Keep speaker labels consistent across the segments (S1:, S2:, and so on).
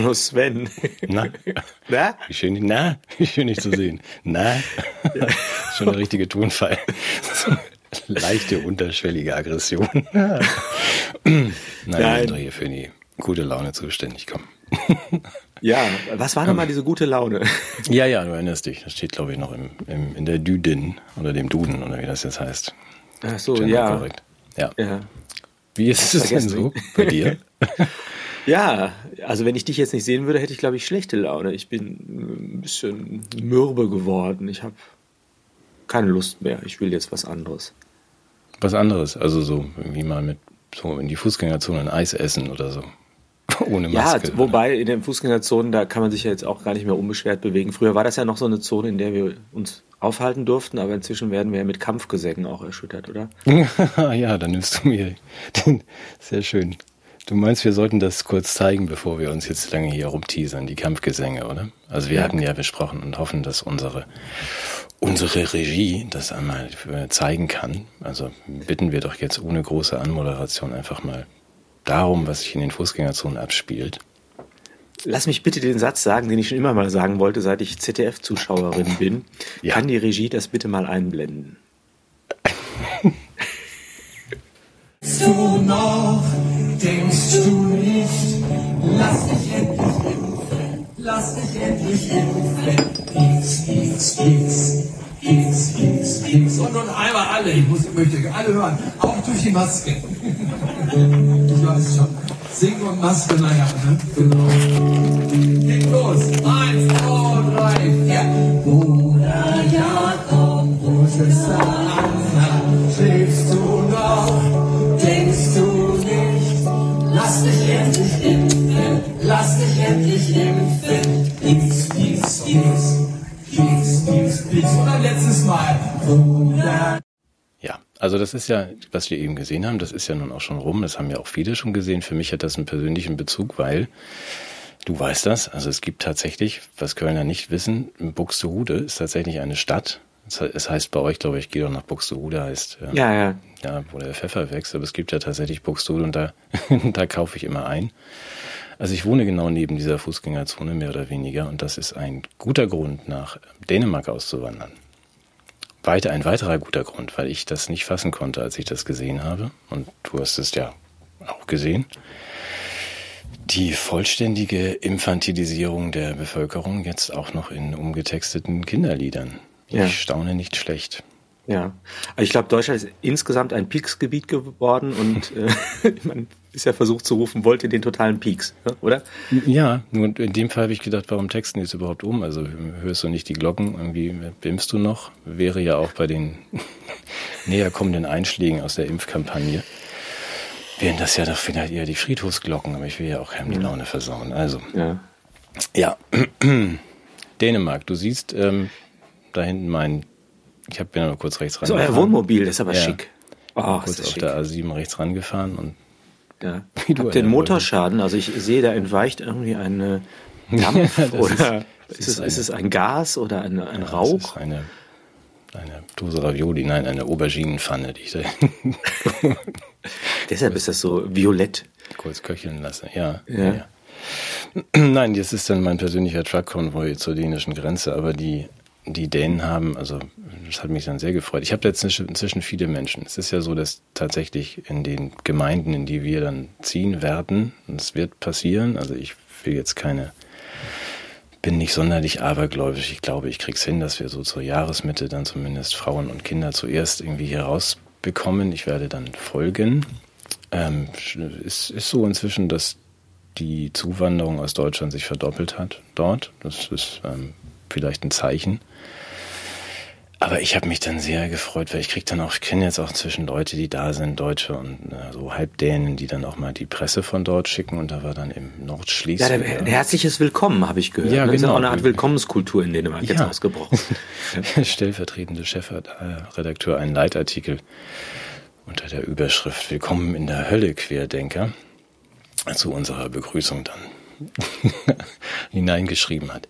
S1: Hallo
S2: Sven.
S1: Na?
S2: Na?
S1: Wie schön, na? Wie schön dich zu sehen. Na? Ja. Schon der richtige Tonfall. Leichte, unterschwellige Aggression. Nein, Nein. sind doch hier für die gute Laune zuständig. Komm.
S2: Ja, was war nochmal diese gute Laune?
S1: Ja, ja, du erinnerst dich. Das steht, glaube ich, noch im, im, in der Düdin oder dem Duden oder wie das jetzt heißt.
S2: Ach so, ja.
S1: Korrekt. ja. Ja. Wie ist es denn so bei dir?
S2: Ja, also wenn ich dich jetzt nicht sehen würde, hätte ich, glaube ich, schlechte Laune. Ich bin ein bisschen mürbe geworden. Ich habe keine Lust mehr. Ich will jetzt was anderes.
S1: Was anderes? Also so wie mal mit so in die Fußgängerzone ein Eis essen oder so. Ohne Maske.
S2: Ja, wobei in den Fußgängerzonen, da kann man sich ja jetzt auch gar nicht mehr unbeschwert bewegen. Früher war das ja noch so eine Zone, in der wir uns aufhalten durften, aber inzwischen werden wir ja mit Kampfgesängen auch erschüttert, oder?
S1: ja, dann nimmst du mir den. Sehr schön. Du meinst, wir sollten das kurz zeigen, bevor wir uns jetzt lange hier rumteasern, die Kampfgesänge, oder? Also wir ja. hatten ja besprochen und hoffen, dass unsere, unsere Regie das einmal zeigen kann. Also bitten wir doch jetzt ohne große Anmoderation einfach mal darum, was sich in den Fußgängerzonen abspielt.
S2: Lass mich bitte den Satz sagen, den ich schon immer mal sagen wollte, seit ich ZDF-Zuschauerin bin. Ja. Kann die Regie das bitte mal einblenden? du noch, denkst du nicht, lass dich endlich impfen, lass dich endlich impfen. X, X, X, X, X, X. Und nun einmal alle, ich, muss, ich möchte alle hören, auch durch die Maske. ich weiß schon. Singen und Maske, naja, ne? Genau. Geht los. Eins, zwei, drei, vier. Bruder Jakob, Schwester Anna, schläfst du noch? Denkst du nicht? Lass dich endlich impfen, lass dich endlich impfen. Pieks, pieks, pieks, pieks, pieks, pieks. Und ein letztes Mal. Bruder
S1: also das ist ja, was wir eben gesehen haben, das ist ja nun auch schon rum, das haben ja auch viele schon gesehen. Für mich hat das einen persönlichen Bezug, weil du weißt das, also es gibt tatsächlich, was Kölner nicht wissen, Buxtehude ist tatsächlich eine Stadt. Es heißt bei euch, glaube ich, geh doch nach Buxtehude, heißt
S2: äh, ja, ja.
S1: ja, wo der Pfeffer wächst, aber es gibt ja tatsächlich Buxtehude und da, da kaufe ich immer ein. Also ich wohne genau neben dieser Fußgängerzone, mehr oder weniger, und das ist ein guter Grund, nach Dänemark auszuwandern weiter ein weiterer guter Grund, weil ich das nicht fassen konnte, als ich das gesehen habe. Und du hast es ja auch gesehen. Die vollständige Infantilisierung der Bevölkerung jetzt auch noch in umgetexteten Kinderliedern. Ich ja. staune nicht schlecht.
S2: Ja, also ich glaube, Deutschland ist insgesamt ein Peaks-Gebiet geworden und äh, man ist ja versucht zu rufen, wollt ihr den totalen Peaks, oder?
S1: Ja, nur in dem Fall habe ich gedacht, warum texten die es überhaupt um? Also hörst du nicht die Glocken, irgendwie bimmst du noch? Wäre ja auch bei den näher kommenden Einschlägen aus der Impfkampagne. Wären das ja doch vielleicht eher die Friedhofsglocken, aber ich will ja auch keinem die Laune versauen. Also, ja. ja. Dänemark, du siehst ähm, da hinten mein ich habe bin nur kurz rechts
S2: rangefahren. So, euer Wohnmobil, das ist aber ja. schick.
S1: Oh, kurz auf schick. der A7 rechts rangefahren und
S2: ja. Wie du den Motorschaden, also ich sehe, da entweicht irgendwie eine Dampf ja, oder ist, ist, es, eine, ist es ein Gas oder ein, ein ja, Rauch?
S1: ist eine, eine Dose Ravioli, nein, eine Auberginenpfanne, die ich da
S2: Deshalb ist das so violett.
S1: Kurz köcheln lasse, ja. ja. ja. Nein, das ist dann mein persönlicher Truck-Konvoi zur dänischen Grenze, aber die die Dänen haben, also das hat mich dann sehr gefreut. Ich habe da inzwischen viele Menschen. Es ist ja so, dass tatsächlich in den Gemeinden, in die wir dann ziehen werden, und es wird passieren, also ich will jetzt keine, bin nicht sonderlich abergläubisch. Ich glaube, ich krieg's hin, dass wir so zur Jahresmitte dann zumindest Frauen und Kinder zuerst irgendwie hier rausbekommen. Ich werde dann folgen. Ähm, es ist so inzwischen, dass die Zuwanderung aus Deutschland sich verdoppelt hat dort. Das ist ähm, vielleicht ein Zeichen. Aber ich habe mich dann sehr gefreut, weil ich krieg dann auch, ich kenne jetzt auch inzwischen Leute, die da sind, Deutsche und äh, so Halbdänen, die dann auch mal die Presse von dort schicken und da war dann im Nordschleswig.
S2: Ja, der, der herzliches Willkommen, habe ich gehört. Ja, genau. ist auch eine Art Willkommenskultur in Dänemark ja. jetzt ausgebrochen.
S1: Stellvertretende Chefredakteur einen Leitartikel unter der Überschrift Willkommen in der Hölle, Querdenker, zu unserer Begrüßung dann hineingeschrieben hat.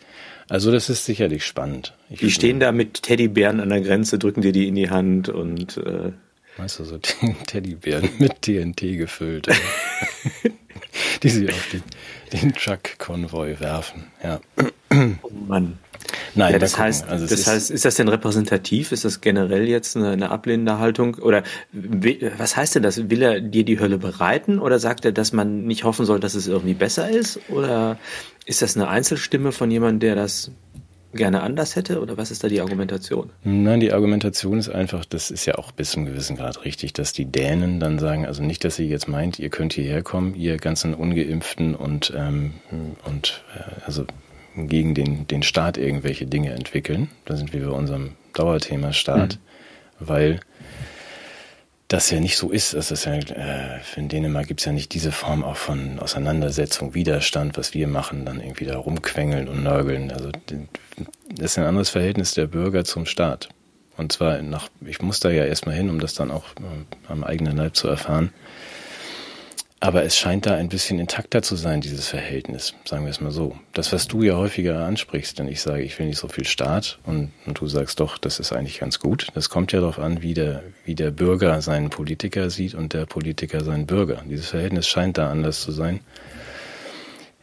S1: Also das ist sicherlich spannend.
S2: Ich die stehen da mit Teddybären an der Grenze, drücken dir die in die Hand und äh
S1: Weißt du, so Teddybären mit TNT gefüllt. die sie auf den, den Truck-Konvoi werfen. Ja.
S3: Oh Mann. Nein, ja, das heißt, also das ist heißt, ist das denn repräsentativ? Ist das generell jetzt eine, eine ablehnende Haltung? Oder was heißt denn das? Will er dir die Hölle bereiten? Oder sagt er, dass man nicht hoffen soll, dass es irgendwie besser ist? Oder ist das eine Einzelstimme von jemandem, der das gerne anders hätte? Oder was ist da die Argumentation?
S1: Nein, die Argumentation ist einfach, das ist ja auch bis zum gewissen Grad richtig, dass die Dänen dann sagen, also nicht, dass ihr jetzt meint, ihr könnt hierher kommen, ihr ganzen Ungeimpften und, ähm, und äh, also gegen den, den Staat irgendwelche Dinge entwickeln. Da sind wir bei unserem Dauerthema Staat, mhm. weil das ja nicht so ist. Das ist ja, äh, in Dänemark gibt es ja nicht diese Form auch von Auseinandersetzung, Widerstand, was wir machen, dann irgendwie da rumquengeln und nörgeln. Also das ist ein anderes Verhältnis der Bürger zum Staat. Und zwar nach, ich muss da ja erstmal hin, um das dann auch äh, am eigenen Leib zu erfahren. Aber es scheint da ein bisschen intakter zu sein, dieses Verhältnis, sagen wir es mal so. Das, was du ja häufiger ansprichst, denn ich sage, ich will nicht so viel Staat und, und du sagst doch, das ist eigentlich ganz gut. Das kommt ja darauf an, wie der, wie der Bürger seinen Politiker sieht und der Politiker seinen Bürger. Dieses Verhältnis scheint da anders zu sein.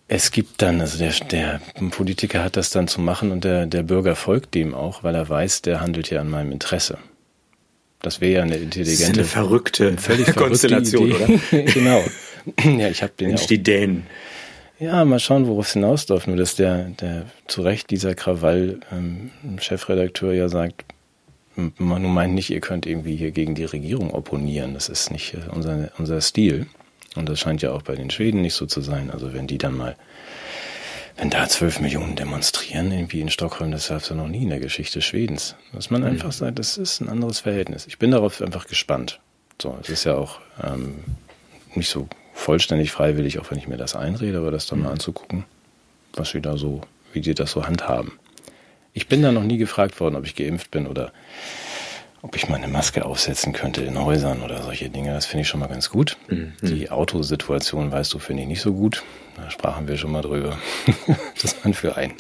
S1: Es gibt dann, also der, der Politiker hat das dann zu machen und der, der Bürger folgt dem auch, weil er weiß, der handelt ja an meinem Interesse. Das wäre ja eine intelligente, das ist eine
S3: verrückte, völlig Konstellation, oder?
S1: genau. ja, ich habe den
S3: Mensch, ja auch, die Dänen.
S1: Ja, mal schauen, worauf es hinausläuft. Nur dass der, der zu Recht dieser Krawall-Chefredakteur ähm, ja sagt, man meint nicht, ihr könnt irgendwie hier gegen die Regierung opponieren. Das ist nicht äh, unser, unser Stil. Und das scheint ja auch bei den Schweden nicht so zu sein. Also wenn die dann mal, wenn da zwölf Millionen demonstrieren, irgendwie in Stockholm, das gab es ja noch nie in der Geschichte Schwedens. Dass man mhm. einfach sagt, das ist ein anderes Verhältnis. Ich bin darauf einfach gespannt. So, es ist ja auch ähm, nicht so vollständig freiwillig, auch wenn ich mir das einrede, aber das dann mal mhm. anzugucken, was sie da so, wie die das so handhaben. Ich bin da noch nie gefragt worden, ob ich geimpft bin oder ob ich meine Maske aufsetzen könnte in Häusern oder solche Dinge. Das finde ich schon mal ganz gut. Mhm. Die Autosituation, weißt du, finde ich nicht so gut. Da sprachen wir schon mal drüber. das man für ein.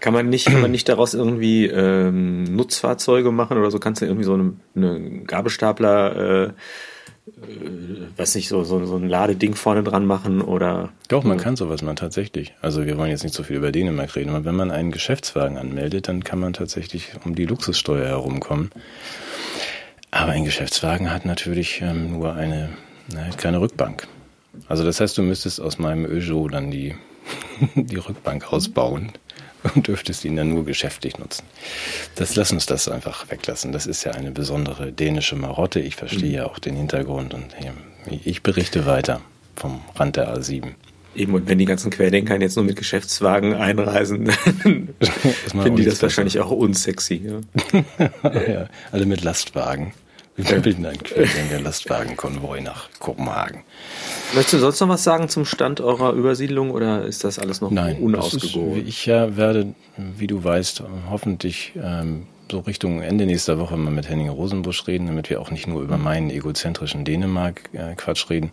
S3: Kann man nicht, kann man nicht daraus irgendwie ähm, Nutzfahrzeuge machen oder so? Kannst du irgendwie so eine, eine Gabelstapler äh, äh, was nicht, so, so, so ein Ladeding vorne dran machen oder.
S1: Doch, man kann sowas mal tatsächlich. Also wir wollen jetzt nicht so viel über Dänemark reden, aber wenn man einen Geschäftswagen anmeldet, dann kann man tatsächlich um die Luxussteuer herumkommen. Aber ein Geschäftswagen hat natürlich ähm, nur eine, na, keine Rückbank. Also das heißt, du müsstest aus meinem Öjo dann die, die Rückbank ausbauen und dürftest ihn dann nur geschäftlich nutzen. Das lass uns das einfach weglassen. Das ist ja eine besondere dänische Marotte. Ich verstehe ja auch den Hintergrund und ich berichte weiter vom Rand der A7.
S3: Eben, und wenn die ganzen Querdenker jetzt nur mit Geschäftswagen einreisen, dann finden die das wahrscheinlich auch unsexy.
S1: Ja. ja, alle mit Lastwagen. Wir bilden einen Querdenker-Lastwagenkonvoi nach Kopenhagen.
S3: Möchtest du sonst noch was sagen zum Stand eurer Übersiedlung oder ist das alles noch
S1: Nein, unausgegoren? Ist, ich ja werde, wie du weißt, hoffentlich ähm, so Richtung Ende nächster Woche mal mit Henning Rosenbusch reden, damit wir auch nicht nur über meinen egozentrischen Dänemark-Quatsch äh, reden,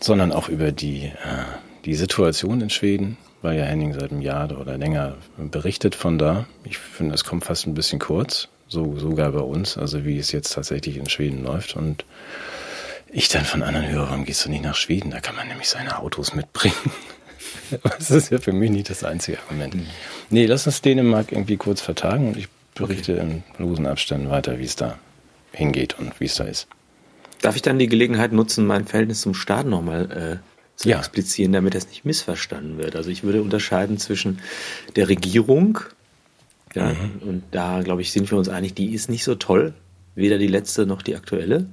S1: sondern auch über die, äh, die Situation in Schweden, weil ja Henning seit einem Jahr oder länger berichtet von da. Ich finde, es kommt fast ein bisschen kurz, so sogar bei uns, also wie es jetzt tatsächlich in Schweden läuft und ich dann von anderen höre, warum gehst du nicht nach Schweden? Da kann man nämlich seine Autos mitbringen. das ist ja für mich nicht das einzige Argument. Mhm. Nee, lass uns Dänemark irgendwie kurz vertagen und ich berichte okay. in losen Abständen weiter, wie es da hingeht und wie es da ist.
S3: Darf ich dann die Gelegenheit nutzen, mein Verhältnis zum Staat nochmal äh, zu ja. explizieren, damit das nicht missverstanden wird? Also ich würde unterscheiden zwischen der Regierung, ja, mhm. und da glaube ich, sind wir uns einig, die ist nicht so toll, weder die letzte noch die aktuelle.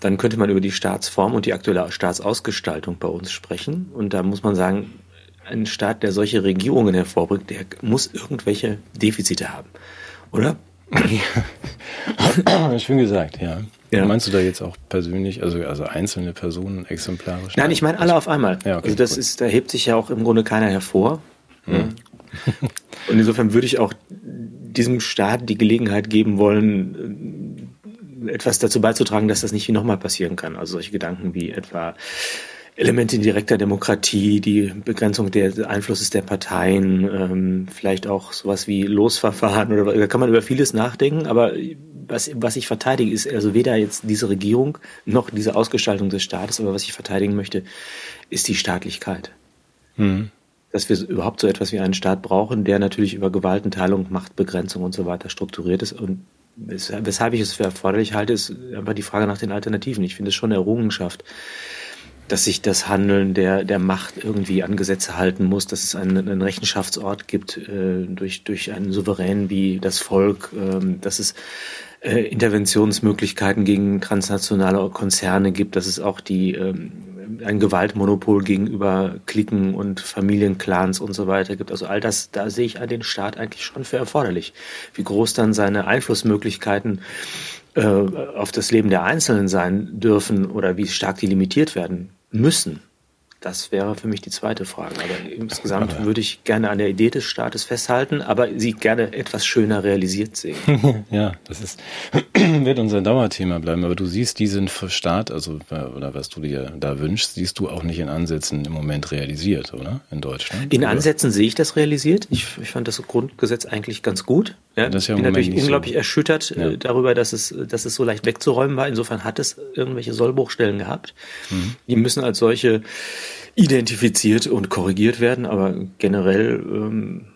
S3: Dann könnte man über die Staatsform und die aktuelle Staatsausgestaltung bei uns sprechen. Und da muss man sagen, ein Staat, der solche Regierungen hervorbringt, der muss irgendwelche Defizite haben. Oder?
S1: Ja. Schön gesagt, ja. ja. Meinst du da jetzt auch persönlich, also, also einzelne Personen exemplarisch?
S3: Nein, ich meine alle auf einmal. Ja, okay, also das gut. ist, da hebt sich ja auch im Grunde keiner hervor. Mhm. Und insofern würde ich auch diesem Staat die Gelegenheit geben wollen, etwas dazu beizutragen, dass das nicht nochmal passieren kann. Also solche Gedanken wie etwa Elemente direkter Demokratie, die Begrenzung des Einflusses der Parteien, ähm, vielleicht auch sowas wie Losverfahren oder da kann man über vieles nachdenken, aber was, was ich verteidige, ist also weder jetzt diese Regierung noch diese Ausgestaltung des Staates, aber was ich verteidigen möchte, ist die Staatlichkeit. Mhm. Dass wir überhaupt so etwas wie einen Staat brauchen, der natürlich über Gewaltenteilung, Machtbegrenzung und so weiter strukturiert ist und weshalb ich es für erforderlich halte, ist einfach die Frage nach den Alternativen. Ich finde es schon eine Errungenschaft, dass sich das Handeln der, der Macht irgendwie an Gesetze halten muss, dass es einen, einen Rechenschaftsort gibt äh, durch, durch einen Souverän wie das Volk, äh, dass es äh, Interventionsmöglichkeiten gegen transnationale Konzerne gibt, dass es auch die ähm, ein Gewaltmonopol gegenüber Klicken und Familienclans und so weiter gibt. Also all das, da sehe ich den Staat eigentlich schon für erforderlich. Wie groß dann seine Einflussmöglichkeiten äh, auf das Leben der Einzelnen sein dürfen oder wie stark die limitiert werden müssen, das wäre für mich die zweite Frage. Aber insgesamt aber würde ich gerne an der Idee des Staates festhalten, aber sie gerne etwas schöner realisiert sehen.
S1: ja, das ist, wird unser Dauerthema bleiben. Aber du siehst diesen Staat, also, oder was du dir da wünschst, siehst du auch nicht in Ansätzen im Moment realisiert, oder? In Deutschland?
S3: In oder? Ansätzen sehe ich das realisiert. Ich, ich fand das Grundgesetz eigentlich ganz gut. Ja, das ist ja bin natürlich unglaublich so. erschüttert äh, ja. darüber, dass es, dass es so leicht wegzuräumen war. Insofern hat es irgendwelche Sollbruchstellen gehabt. Mhm. Die müssen als solche identifiziert und korrigiert werden, aber generell ähm,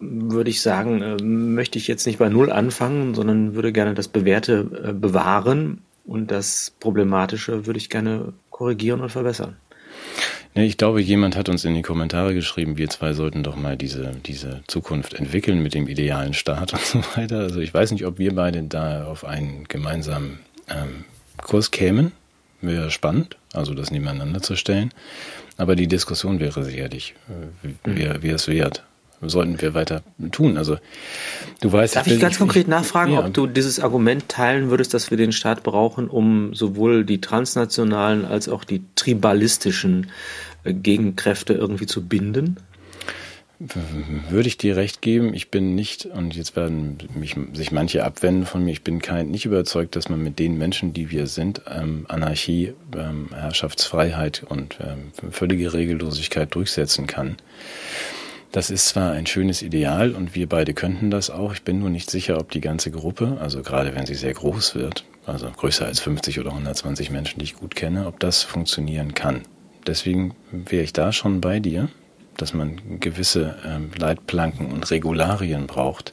S3: würde ich sagen, äh, möchte ich jetzt nicht bei Null anfangen, sondern würde gerne das Bewährte äh, bewahren und das Problematische würde ich gerne korrigieren und verbessern.
S1: Nee, ich glaube, jemand hat uns in die Kommentare geschrieben, wir zwei sollten doch mal diese, diese Zukunft entwickeln mit dem idealen Staat und so weiter. Also ich weiß nicht, ob wir beide da auf einen gemeinsamen ähm, Kurs kämen. Wäre spannend, also das nebeneinander zu stellen. Aber die Diskussion wäre sicherlich, äh, wie, wie es wert sollten wir weiter tun. Also du weißt.
S3: Darf ich ganz konkret nachfragen, ja. ob du dieses Argument teilen würdest, dass wir den Staat brauchen, um sowohl die transnationalen als auch die tribalistischen äh, Gegenkräfte irgendwie zu binden?
S1: Würde ich dir recht geben, ich bin nicht, und jetzt werden mich, sich manche abwenden von mir, ich bin kein, nicht überzeugt, dass man mit den Menschen, die wir sind, ähm, Anarchie, ähm, Herrschaftsfreiheit und ähm, völlige Regellosigkeit durchsetzen kann. Das ist zwar ein schönes Ideal und wir beide könnten das auch. Ich bin nur nicht sicher, ob die ganze Gruppe, also gerade wenn sie sehr groß wird, also größer als 50 oder 120 Menschen, die ich gut kenne, ob das funktionieren kann. Deswegen wäre ich da schon bei dir, dass man gewisse ähm, Leitplanken und Regularien braucht,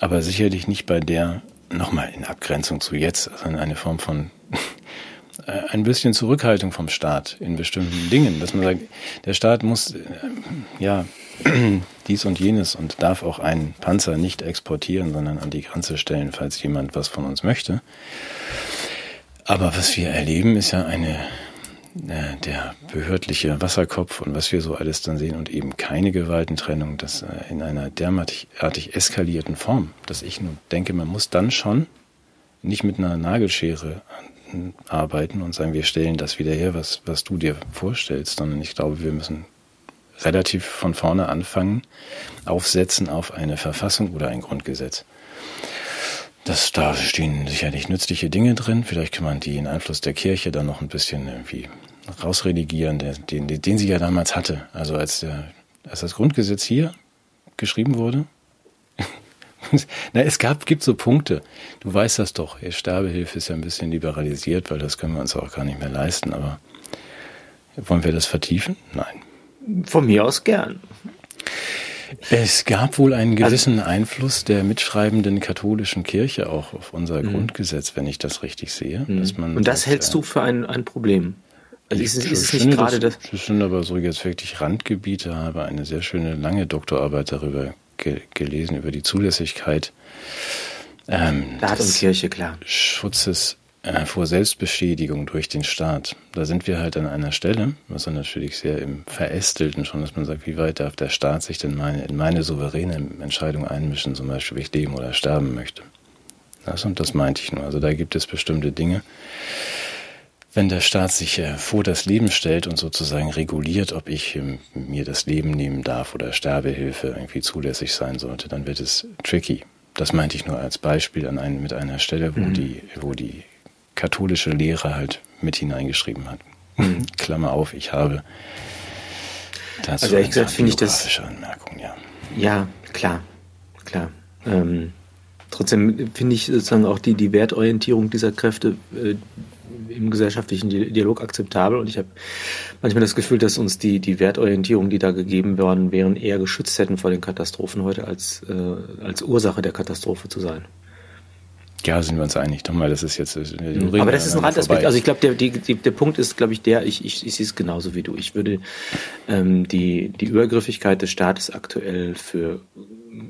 S1: aber sicherlich nicht bei der, nochmal in Abgrenzung zu jetzt, sondern eine Form von äh, ein bisschen Zurückhaltung vom Staat in bestimmten Dingen, dass man sagt, der Staat muss äh, ja dies und jenes und darf auch einen Panzer nicht exportieren, sondern an die Grenze stellen, falls jemand was von uns möchte. Aber was wir erleben, ist ja eine der behördliche Wasserkopf und was wir so alles dann sehen und eben keine Gewaltentrennung, das äh, in einer derartig eskalierten Form, dass ich nur denke, man muss dann schon nicht mit einer Nagelschere arbeiten und sagen, wir stellen das wieder her, was, was du dir vorstellst, sondern ich glaube, wir müssen relativ von vorne anfangen, aufsetzen auf eine Verfassung oder ein Grundgesetz. Das, da stehen sicherlich nützliche Dinge drin. Vielleicht kann man die in Einfluss der Kirche dann noch ein bisschen irgendwie rausredigieren, den, den, den sie ja damals hatte. Also als, der, als das Grundgesetz hier geschrieben wurde. Na, es gab, gibt so Punkte. Du weißt das doch. Sterbehilfe ist ja ein bisschen liberalisiert, weil das können wir uns auch gar nicht mehr leisten. Aber wollen wir das vertiefen? Nein.
S3: Von mir aus gern.
S1: Es gab wohl einen also gewissen also, Einfluss der mitschreibenden katholischen Kirche auch auf unser mhm. Grundgesetz, wenn ich das richtig sehe.
S3: Mhm. Dass man Und das sagt, hältst du für ein, ein Problem?
S1: Also ist, ist es nicht gerade das? Das sind aber so jetzt wirklich Randgebiete, habe eine sehr schöne lange Doktorarbeit darüber ge gelesen, über die Zulässigkeit
S3: ähm, Staat und Kirche, klar.
S1: Schutzes äh, vor Selbstbeschädigung durch den Staat. Da sind wir halt an einer Stelle, was dann natürlich sehr im Verästelten schon, dass man sagt, wie weit darf der Staat sich denn meine, in meine souveräne Entscheidung einmischen, zum Beispiel, ob ich leben oder sterben möchte. Das, und das meinte ich nur. Also da gibt es bestimmte Dinge. Wenn der Staat sich äh, vor das Leben stellt und sozusagen reguliert, ob ich ähm, mir das Leben nehmen darf oder Sterbehilfe irgendwie zulässig sein sollte, dann wird es tricky. Das meinte ich nur als Beispiel an einen, mit einer Stelle, wo mhm. die, wo die katholische Lehre halt mit hineingeschrieben hat. Mhm. Klammer auf, ich habe
S3: dazu also ehrlich gesagt finde ich das
S1: Anmerkung, ja.
S3: Ja, klar, klar. Ähm, trotzdem finde ich sozusagen auch die, die Wertorientierung dieser Kräfte äh, im gesellschaftlichen Dialog akzeptabel und ich habe manchmal das Gefühl, dass uns die, die Wertorientierung, die da gegeben worden wären, eher geschützt hätten vor den Katastrophen heute als, äh, als Ursache der Katastrophe zu sein.
S1: Ja, sind wir uns einig. Nochmal, das ist jetzt.
S3: Äh, Aber das ist ein Randaspekt. Also ich glaube, der, die, der Punkt ist, glaube ich, der, ich, ich, ich sehe es genauso wie du. Ich würde ähm, die, die Übergriffigkeit des Staates aktuell für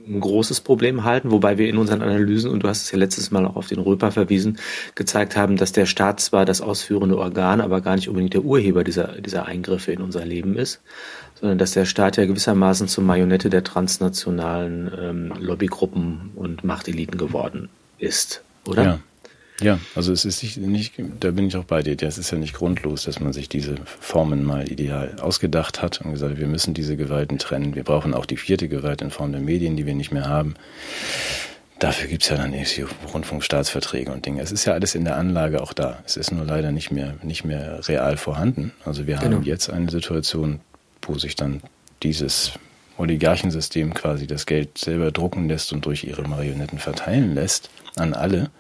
S3: ein großes Problem halten, wobei wir in unseren Analysen, und du hast es ja letztes Mal auch auf den Röper verwiesen, gezeigt haben, dass der Staat zwar das ausführende Organ, aber gar nicht unbedingt der Urheber dieser, dieser Eingriffe in unser Leben ist, sondern dass der Staat ja gewissermaßen zur Marionette der transnationalen ähm, Lobbygruppen und Machteliten geworden ist, oder?
S1: Ja. Ja, also es ist nicht, nicht, da bin ich auch bei dir. Es ist ja nicht grundlos, dass man sich diese Formen mal ideal ausgedacht hat und gesagt, wir müssen diese Gewalten trennen. Wir brauchen auch die vierte Gewalt in Form der Medien, die wir nicht mehr haben. Dafür gibt's ja dann irgendwie Rundfunkstaatsverträge und Dinge. Es ist ja alles in der Anlage auch da. Es ist nur leider nicht mehr, nicht mehr real vorhanden. Also wir genau. haben jetzt eine Situation, wo sich dann dieses Oligarchensystem quasi das Geld selber drucken lässt und durch ihre Marionetten verteilen lässt an alle,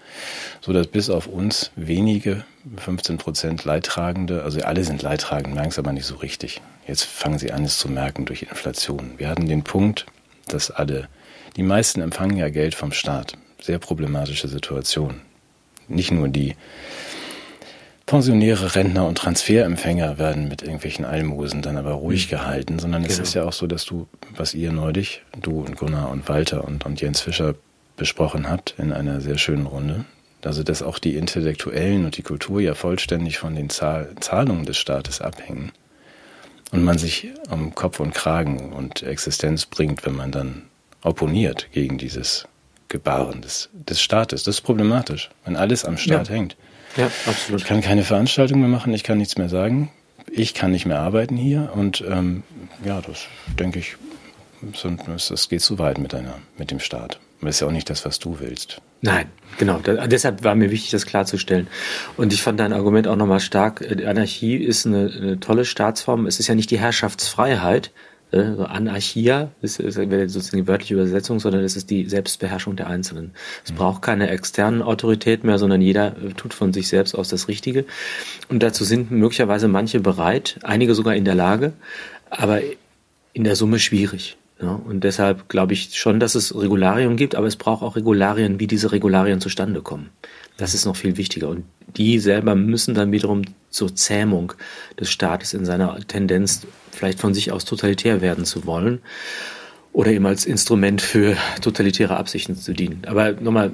S1: so dass bis auf uns wenige, 15 Prozent Leidtragende, also alle sind Leidtragend, merken es aber nicht so richtig. Jetzt fangen sie an, es zu merken durch Inflation. Wir hatten den Punkt, dass alle, die meisten empfangen ja Geld vom Staat. Sehr problematische Situation. Nicht nur die Pensionäre, Rentner und Transferempfänger werden mit irgendwelchen Almosen dann aber ruhig mhm. gehalten, sondern genau. es ist ja auch so, dass du, was ihr neulich, du und Gunnar und Walter und, und Jens Fischer besprochen habt in einer sehr schönen Runde. Also, dass auch die Intellektuellen und die Kultur ja vollständig von den Zahl Zahlungen des Staates abhängen. Und man sich um Kopf und Kragen und Existenz bringt, wenn man dann opponiert gegen dieses Gebaren des, des Staates. Das ist problematisch, wenn alles am Staat ja. hängt.
S3: Ja, absolut.
S1: Ich kann keine Veranstaltung mehr machen, ich kann nichts mehr sagen. Ich kann nicht mehr arbeiten hier und ähm, ja, das denke ich, das geht zu weit mit, einer, mit dem Staat. Das ist ja auch nicht das, was du willst.
S3: Nein, genau. Da, deshalb war mir wichtig, das klarzustellen. Und ich fand dein Argument auch nochmal stark. Die Anarchie ist eine, eine, tolle Staatsform. Es ist ja nicht die Herrschaftsfreiheit, äh, Anarchia ist, ist sozusagen die wörtliche Übersetzung, sondern es ist die Selbstbeherrschung der Einzelnen. Es mhm. braucht keine externen Autorität mehr, sondern jeder äh, tut von sich selbst aus das Richtige. Und dazu sind möglicherweise manche bereit, einige sogar in der Lage, aber in der Summe schwierig. Ja, und deshalb glaube ich schon, dass es Regularien gibt, aber es braucht auch Regularien, wie diese Regularien zustande kommen. Das ist noch viel wichtiger. Und die selber müssen dann wiederum zur Zähmung des Staates in seiner Tendenz, vielleicht von sich aus totalitär werden zu wollen oder eben als Instrument für totalitäre Absichten zu dienen. Aber nochmal,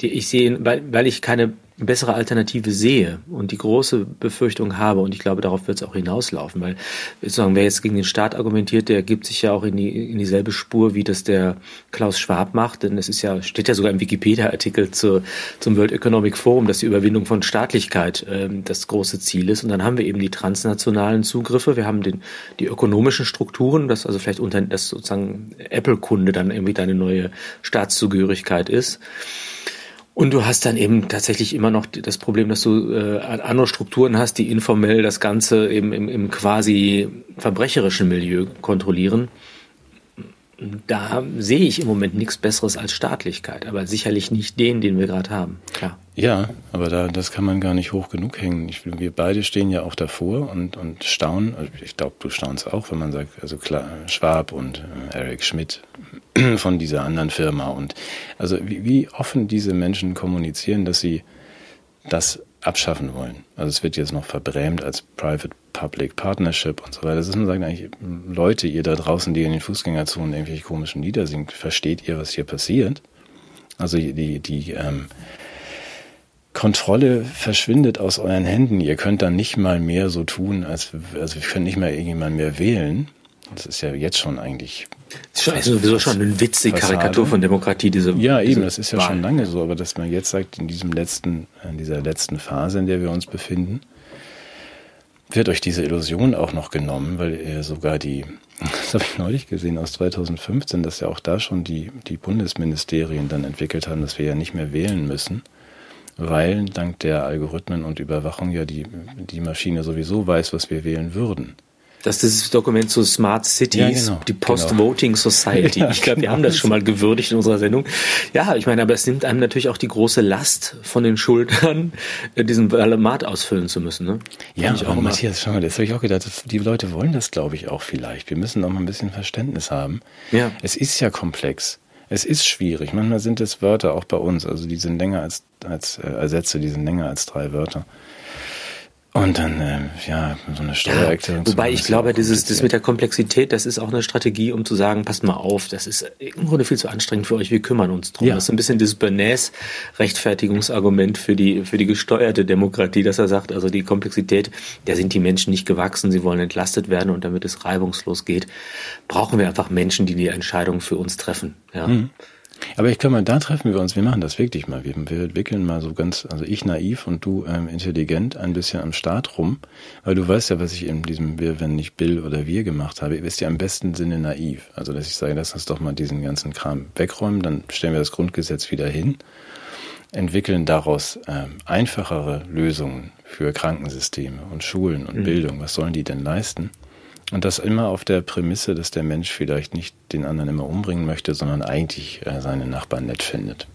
S3: ich sehe, weil, weil ich keine bessere Alternative sehe und die große Befürchtung habe, und ich glaube, darauf wird es auch hinauslaufen, weil sozusagen, wer jetzt gegen den Staat argumentiert, der gibt sich ja auch in, die, in dieselbe Spur, wie das der Klaus Schwab macht, denn es ist ja, steht ja sogar im Wikipedia-Artikel zu, zum World Economic Forum, dass die Überwindung von Staatlichkeit ähm, das große Ziel ist. Und dann haben wir eben die transnationalen Zugriffe, wir haben den, die ökonomischen Strukturen, dass also vielleicht unter, dass sozusagen Apple-Kunde dann irgendwie deine neue Staatszugehörigkeit ist. Und du hast dann eben tatsächlich immer noch das Problem, dass du äh, andere Strukturen hast, die informell das Ganze eben im, im quasi verbrecherischen Milieu kontrollieren da sehe ich im Moment nichts Besseres als Staatlichkeit, aber sicherlich nicht den, den wir gerade haben. Klar.
S1: Ja, aber da, das kann man gar nicht hoch genug hängen. Ich, wir beide stehen ja auch davor und, und staunen. Also ich glaube, du staunst auch, wenn man sagt, also klar, Schwab und äh, Eric Schmidt von dieser anderen Firma und also wie, wie offen diese Menschen kommunizieren, dass sie das abschaffen wollen. Also es wird jetzt noch verbrämt als Private-Public Partnership und so weiter. Das ist man sagt eigentlich, Leute, ihr da draußen, die in den Fußgängerzonen irgendwelche komischen Lieder singt, versteht ihr, was hier passiert? Also die, die ähm, Kontrolle verschwindet aus euren Händen. Ihr könnt dann nicht mal mehr so tun, als also ihr könnt nicht mal irgendjemand mehr wählen. Das ist ja jetzt schon eigentlich.
S3: Das ist sowieso schon ein Witz, die Karikatur von Demokratie, diese.
S1: Ja, eben, das ist ja Wahl. schon lange so, aber dass man jetzt sagt, in diesem letzten, in dieser letzten Phase, in der wir uns befinden, wird euch diese Illusion auch noch genommen, weil ihr sogar die, das habe ich neulich gesehen aus 2015, dass ja auch da schon die, die Bundesministerien dann entwickelt haben, dass wir ja nicht mehr wählen müssen weil dank der Algorithmen und Überwachung ja die, die Maschine sowieso weiß, was wir wählen würden.
S3: Das ist das Dokument zu Smart Cities, ja, genau, die Post-Voting genau. Society. Ja, ich glaube, wir haben das schon mal gewürdigt in unserer Sendung. Ja, ich meine, aber es nimmt einem natürlich auch die große Last von den Schultern, diesen Valamat ausfüllen zu müssen. Ne?
S1: Ja, ich auch Matthias, schau mal, das habe ich auch gedacht, die Leute wollen das, glaube ich, auch vielleicht. Wir müssen noch mal ein bisschen Verständnis haben. Ja. Es ist ja komplex. Es ist schwierig. Manchmal sind es Wörter auch bei uns, also die sind länger als, als äh, Sätze, die sind länger als drei Wörter. Und dann, äh, ja, so eine Steuererklärung.
S3: Ja, wobei ich glaube, dieses, das mit der Komplexität, das ist auch eine Strategie, um zu sagen, passt mal auf, das ist im Grunde viel zu anstrengend für euch, wir kümmern uns drum. Ja. Das ist ein bisschen dieses Bernays-Rechtfertigungsargument für die, für die gesteuerte Demokratie, dass er sagt, also die Komplexität, der sind die Menschen nicht gewachsen, sie wollen entlastet werden und damit es reibungslos geht, brauchen wir einfach Menschen, die die Entscheidung für uns treffen. Ja. Mhm.
S1: Aber ich kann mal, da treffen wir uns, wir machen das wirklich mal. Wir, wir entwickeln mal so ganz, also ich naiv und du ähm, intelligent ein bisschen am Start rum, weil du weißt ja, was ich in diesem Wir, wenn nicht Bill oder wir gemacht habe, ist ja im besten Sinne naiv. Also, dass ich sage, lass uns doch mal diesen ganzen Kram wegräumen, dann stellen wir das Grundgesetz wieder hin, entwickeln daraus ähm, einfachere Lösungen für Krankensysteme und Schulen und mhm. Bildung. Was sollen die denn leisten? Und das immer auf der Prämisse, dass der Mensch vielleicht nicht den anderen immer umbringen möchte, sondern eigentlich äh, seine Nachbarn nett findet.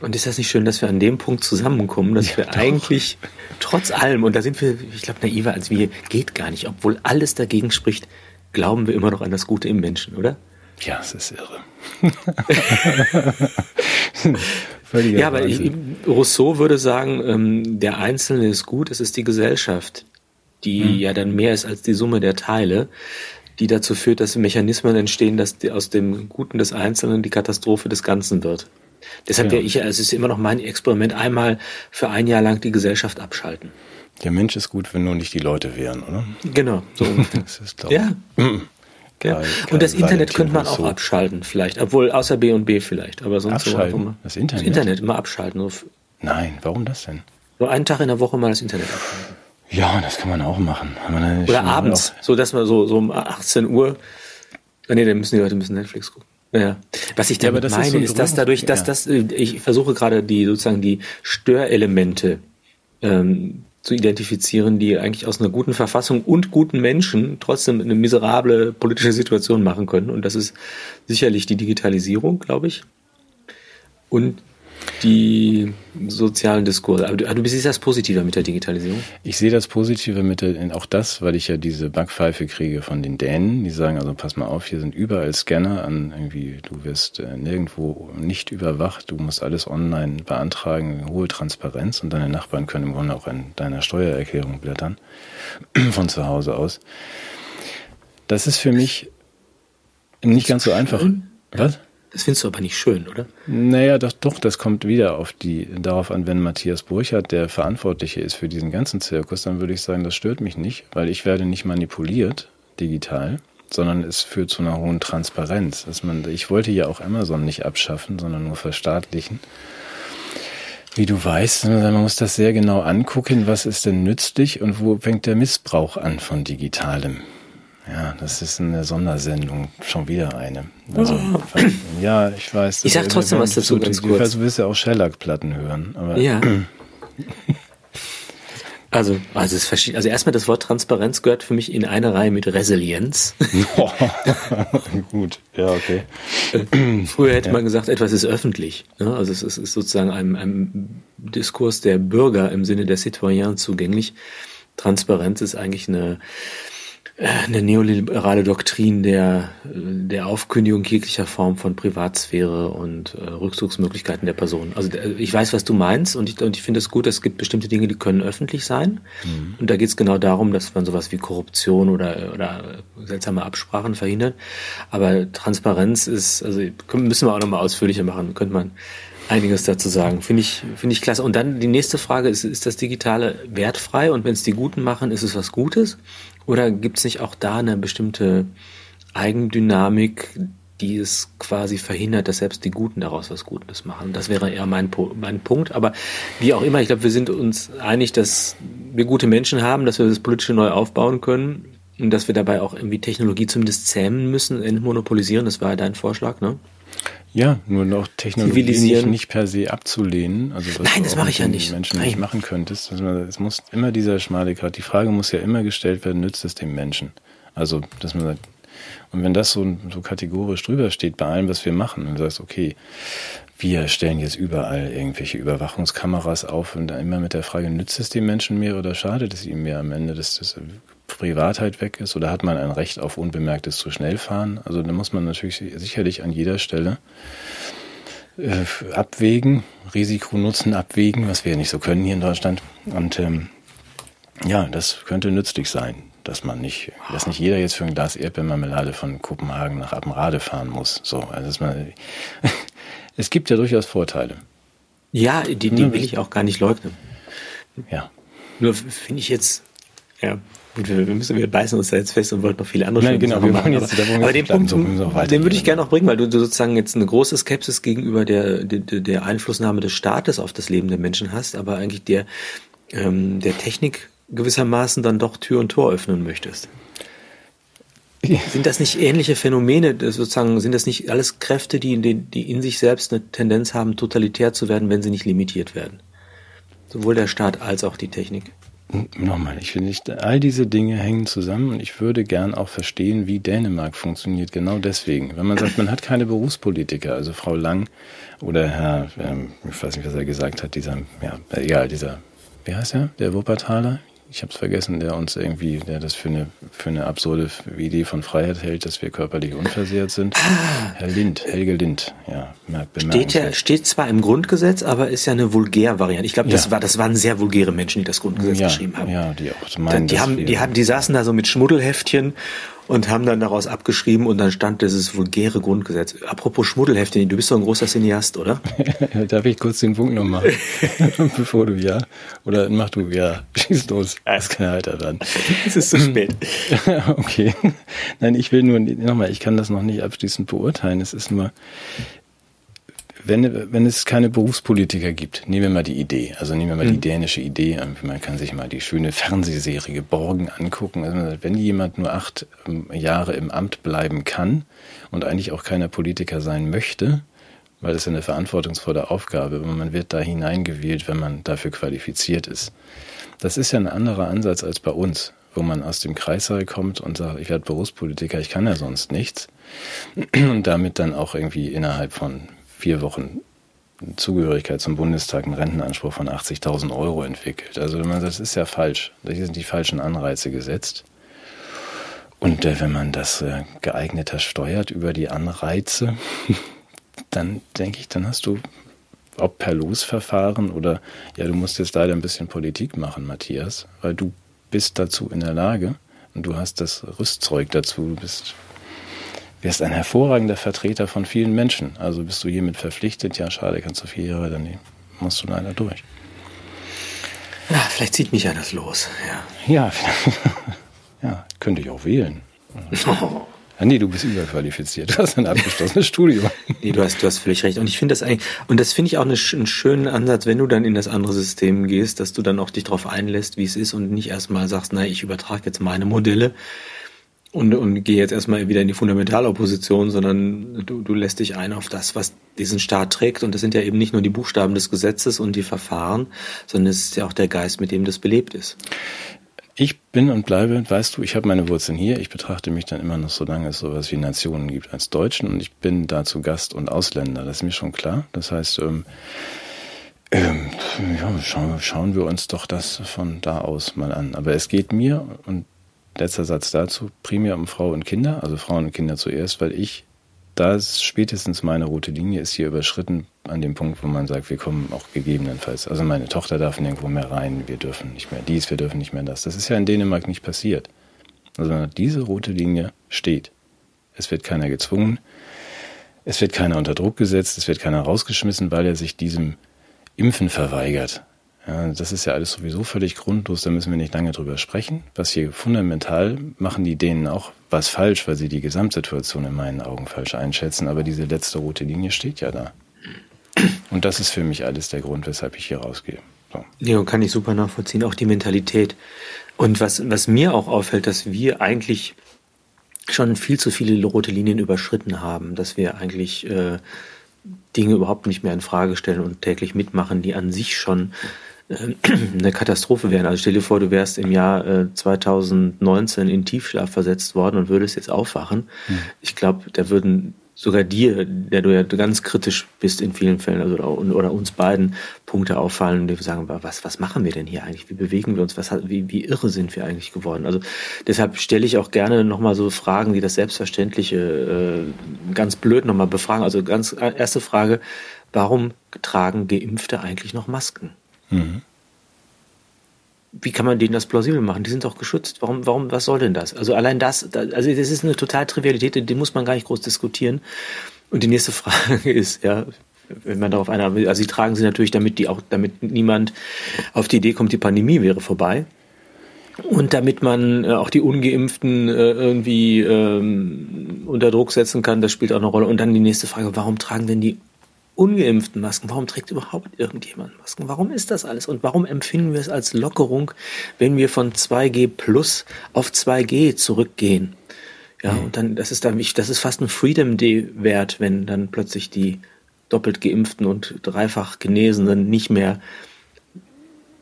S3: Und ist das nicht schön, dass wir an dem Punkt zusammenkommen, dass ja, wir doch. eigentlich trotz allem, und da sind wir, ich glaube, naiver als wir, geht gar nicht, obwohl alles dagegen spricht, glauben wir immer noch an das Gute im Menschen, oder?
S1: Ja, es ist irre.
S3: ja, aber Rousseau würde sagen, ähm, der Einzelne ist gut, es ist die Gesellschaft, die mhm. ja dann mehr ist als die Summe der Teile, die dazu führt, dass Mechanismen entstehen, dass aus dem Guten des Einzelnen die Katastrophe des Ganzen wird. Deshalb ja. wäre ich, es ist immer noch mein Experiment, einmal für ein Jahr lang die Gesellschaft abschalten.
S1: Der Mensch ist gut, wenn nur nicht die Leute wären, oder?
S3: Genau. So. das ist, glaube ja. Mhm. Ja. Und das Internet könnte man auch so. abschalten, vielleicht. Obwohl, außer B und B vielleicht. Aber sonst
S1: abschalten? So das Internet?
S3: Das Internet immer abschalten.
S1: Nein, warum das denn?
S3: So einen Tag in der Woche mal das Internet abschalten.
S1: Ja, das kann man auch machen. Man
S3: Oder abends, so dass man so, so um 18 Uhr. Ah, nee, dann müssen die Leute müssen Netflix gucken. Ja. Was ich damit ja, meine, ist, so ist, dass dadurch, dass ja. das, ich versuche gerade die sozusagen die Störelemente ähm, zu identifizieren, die eigentlich aus einer guten Verfassung und guten Menschen trotzdem eine miserable politische Situation machen können. Und das ist sicherlich die Digitalisierung, glaube ich. Und die sozialen Diskurse. Aber du, du siehst das Positive mit der Digitalisierung?
S1: Ich sehe das Positive mit der, auch das, weil ich ja diese Backpfeife kriege von den Dänen, die sagen, also pass mal auf, hier sind überall Scanner an irgendwie, du wirst äh, nirgendwo nicht überwacht, du musst alles online beantragen, hohe Transparenz und deine Nachbarn können im Grunde auch in deiner Steuererklärung blättern, von zu Hause aus. Das ist für mich nicht ganz so einfach.
S3: Was? Das findest du aber nicht schön, oder?
S1: Naja, doch, doch, das kommt wieder auf die, darauf an, wenn Matthias Burchardt der Verantwortliche ist für diesen ganzen Zirkus, dann würde ich sagen, das stört mich nicht, weil ich werde nicht manipuliert digital, sondern es führt zu einer hohen Transparenz. Dass man, ich wollte ja auch Amazon nicht abschaffen, sondern nur verstaatlichen. Wie du weißt, man muss das sehr genau angucken, was ist denn nützlich und wo fängt der Missbrauch an von Digitalem. Ja, das ist eine Sondersendung, schon wieder eine. Also, oh. Ja, ich weiß.
S3: Ich sag trotzdem was dazu
S1: ganz
S3: du, kurz.
S1: Du willst ja auch Shellac-Platten hören. Aber
S3: ja. Also, also, es verschieden, also erstmal das Wort Transparenz gehört für mich in eine Reihe mit Resilienz.
S1: Gut, ja, okay.
S3: Äh, früher hätte ja. man gesagt, etwas ist öffentlich. Ne? Also es ist sozusagen einem, einem Diskurs der Bürger im Sinne der Citoyen zugänglich. Transparenz ist eigentlich eine eine neoliberale Doktrin der, der Aufkündigung jeglicher Form von Privatsphäre und äh, Rückzugsmöglichkeiten der Person. Also äh, ich weiß, was du meinst und ich, und ich finde es gut, es gibt bestimmte Dinge, die können öffentlich sein. Mhm. Und da geht es genau darum, dass man sowas wie Korruption oder, oder seltsame Absprachen verhindert. Aber Transparenz ist, also müssen wir auch nochmal ausführlicher machen, könnte man einiges dazu sagen. Finde ich, finde ich klasse. Und dann die nächste Frage ist, ist das Digitale wertfrei? Und wenn es die Guten machen, ist es was Gutes? Oder gibt es nicht auch da eine bestimmte Eigendynamik, die es quasi verhindert, dass selbst die Guten daraus was Gutes machen? Das wäre eher mein, mein Punkt. Aber wie auch immer, ich glaube, wir sind uns einig, dass wir gute Menschen haben, dass wir das Politische neu aufbauen können und dass wir dabei auch irgendwie Technologie zumindest zähmen müssen, entmonopolisieren. Das war ja dein Vorschlag, ne?
S1: Ja, nur noch Technologie nicht, nicht, per se abzulehnen. Also
S3: was Nein, das mache ich ja nicht.
S1: Menschen Nein. nicht machen könntest. Also es muss immer dieser schmale Grad. Die Frage muss ja immer gestellt werden: Nützt es dem Menschen? Also, dass man sagt, und wenn das so, so kategorisch drüber steht bei allem, was wir machen, du sagst, okay, wir stellen jetzt überall irgendwelche Überwachungskameras auf und dann immer mit der Frage, nützt es dem Menschen mehr oder schadet es ihm mehr am Ende, dass das Privatheit weg ist oder hat man ein Recht auf unbemerktes zu schnell fahren? Also da muss man natürlich sicherlich an jeder Stelle äh, abwägen, Risiko-Nutzen abwägen, was wir ja nicht so können hier in Deutschland. Und ähm, ja, das könnte nützlich sein, dass man nicht, dass nicht jeder jetzt für ein Glas Erdbeermarmelade von Kopenhagen nach Appenrade fahren muss. So, also man, es gibt ja durchaus Vorteile.
S3: Ja, die, die will ich auch gar nicht leugnen.
S1: Ja.
S3: Nur finde ich jetzt, ja, Gut, wir, müssen, wir beißen uns da jetzt fest und wollten noch viele andere
S1: Nein, genau, wir machen jetzt,
S3: aber, aber den Punkt, den würde ich gerne noch bringen, weil du, du, sozusagen jetzt eine große Skepsis gegenüber der, der, der Einflussnahme des Staates auf das Leben der Menschen hast, aber eigentlich der, ähm, der Technik gewissermaßen dann doch Tür und Tor öffnen möchtest. Sind das nicht ähnliche Phänomene, sozusagen, sind das nicht alles Kräfte, die in, die in sich selbst eine Tendenz haben, totalitär zu werden, wenn sie nicht limitiert werden? Sowohl der Staat als auch die Technik.
S1: Nochmal, ich finde all diese Dinge hängen zusammen und ich würde gern auch verstehen, wie Dänemark funktioniert. Genau deswegen. Wenn man sagt, man hat keine Berufspolitiker, also Frau Lang oder Herr, ähm, ich weiß nicht, was er gesagt hat, dieser, ja, egal, dieser, wie heißt er? Der Wuppertaler? Ich habe es vergessen, der uns irgendwie, der das für eine, für eine absurde Idee von Freiheit hält, dass wir körperlich unversehrt sind. Ah, Herr Lind, Helge Lind, ja,
S3: steht ja, steht zwar im Grundgesetz, aber ist ja eine Vulgär-Variante. Ich glaube, das ja. war, das waren sehr vulgäre Menschen, die das Grundgesetz
S1: ja,
S3: geschrieben haben.
S1: Ja, die auch meinen,
S3: die haben, die haben, die saßen da so mit Schmuddelheftchen und haben dann daraus abgeschrieben und dann stand dieses vulgäre Grundgesetz. Apropos Schmuddelhefte, du bist doch ein großer Cineast, oder?
S1: Darf ich kurz den Punkt noch machen? Bevor du ja, oder mach du ja, schieß los. Das kann er halt dann.
S3: Es ist zu spät.
S1: okay. Nein, ich will nur, nochmal, ich kann das noch nicht abschließend beurteilen. Es ist nur, wenn, wenn es keine Berufspolitiker gibt, nehmen wir mal die Idee, also nehmen wir mal mhm. die dänische Idee, man kann sich mal die schöne Fernsehserie Borgen angucken. Also wenn jemand nur acht ähm, Jahre im Amt bleiben kann und eigentlich auch keiner Politiker sein möchte, weil das ist eine verantwortungsvolle Aufgabe, aber man wird da hineingewählt, wenn man dafür qualifiziert ist. Das ist ja ein anderer Ansatz als bei uns, wo man aus dem Kreissaal kommt und sagt, ich werde Berufspolitiker, ich kann ja sonst nichts. Und damit dann auch irgendwie innerhalb von vier Wochen Zugehörigkeit zum Bundestag einen Rentenanspruch von 80.000 Euro entwickelt. Also man das ist ja falsch. Hier sind die falschen Anreize gesetzt. Und äh, wenn man das äh, geeigneter steuert über die Anreize, dann denke ich, dann hast du, ob per Losverfahren oder, ja, du musst jetzt leider ein bisschen Politik machen, Matthias, weil du bist dazu in der Lage und du hast das Rüstzeug dazu, du bist wärst ein hervorragender Vertreter von vielen Menschen. Also bist du hiermit verpflichtet, ja schade, kannst du vier Jahre, dann musst du leider durch.
S3: Ja, vielleicht zieht mich ja das los,
S1: ja. Ja, ja könnte ich auch wählen. Oh. Ja, nee, du bist überqualifiziert. Du hast ein abgeschlossenes Studium.
S3: Nee, du hast, du hast völlig recht. Und ich finde das eigentlich, und das finde ich auch einen schönen Ansatz, wenn du dann in das andere System gehst, dass du dann auch dich darauf einlässt, wie es ist und nicht erstmal sagst, na, ich übertrage jetzt meine Modelle, und, und gehe jetzt erstmal wieder in die Fundamentalopposition, sondern du, du lässt dich ein auf das, was diesen Staat trägt. Und das sind ja eben nicht nur die Buchstaben des Gesetzes und die Verfahren, sondern es ist ja auch der Geist, mit dem das belebt ist.
S1: Ich bin und bleibe, weißt du, ich habe meine Wurzeln hier. Ich betrachte mich dann immer noch, solange es sowas wie Nationen gibt, als Deutschen. Und ich bin dazu Gast und Ausländer. Das ist mir schon klar. Das heißt, ähm, ähm, ja, schauen, schauen wir uns doch das von da aus mal an. Aber es geht mir, und letzter Satz dazu, primär um Frau und Kinder, also Frauen und Kinder zuerst, weil ich, da ist spätestens meine rote Linie ist hier überschritten an dem Punkt, wo man sagt, wir kommen auch gegebenenfalls, also meine Tochter darf nirgendwo mehr rein, wir dürfen nicht mehr dies, wir dürfen nicht mehr das. Das ist ja in Dänemark nicht passiert. Also diese rote Linie steht. Es wird keiner gezwungen, es wird keiner unter Druck gesetzt, es wird keiner rausgeschmissen, weil er sich diesem Impfen verweigert. Ja, das ist ja alles sowieso völlig grundlos, da müssen wir nicht lange drüber sprechen. Was hier fundamental machen die denen auch was falsch, weil sie die Gesamtsituation in meinen Augen falsch einschätzen, aber diese letzte rote Linie steht ja da. Und das ist für mich alles der Grund, weshalb ich hier rausgehe. So.
S3: Ja, kann ich super nachvollziehen, auch die Mentalität. Und was, was mir auch auffällt, dass wir eigentlich schon viel zu viele rote Linien überschritten haben, dass wir eigentlich äh, Dinge überhaupt nicht mehr in Frage stellen und täglich mitmachen, die an sich schon eine Katastrophe wären. Also stell dir vor, du wärst im Jahr äh, 2019 in Tiefschlaf versetzt worden und würdest jetzt aufwachen. Mhm. Ich glaube, da würden sogar dir, der du ja ganz kritisch bist in vielen Fällen, also oder, oder uns beiden Punkte auffallen, die wir sagen, was, was machen wir denn hier eigentlich? Wie bewegen wir uns? Was, wie, wie irre sind wir eigentlich geworden? Also deshalb stelle ich auch gerne nochmal so Fragen, die das Selbstverständliche äh, ganz blöd nochmal befragen. Also ganz äh, erste Frage, warum tragen Geimpfte eigentlich noch Masken? Mhm wie kann man denen das plausibel machen? Die sind doch geschützt. Warum, warum, was soll denn das? Also allein das, also das ist eine total Trivialität, die muss man gar nicht groß diskutieren. Und die nächste Frage ist, ja, wenn man darauf einer, also sie tragen sie natürlich, damit die auch, damit niemand auf die Idee kommt, die Pandemie wäre vorbei. Und damit man äh, auch die Ungeimpften äh, irgendwie ähm, unter Druck setzen kann, das spielt auch eine Rolle. Und dann die nächste Frage, warum tragen denn die ungeimpften Masken? Warum trägt überhaupt irgendjemand Masken? Warum ist das alles? Und warum empfinden wir es als Lockerung, wenn wir von 2G plus auf 2G zurückgehen? Ja, mhm. und dann, das ist dann, das ist fast ein Freedom Day wert, wenn dann plötzlich die doppelt geimpften und dreifach Genesenen nicht mehr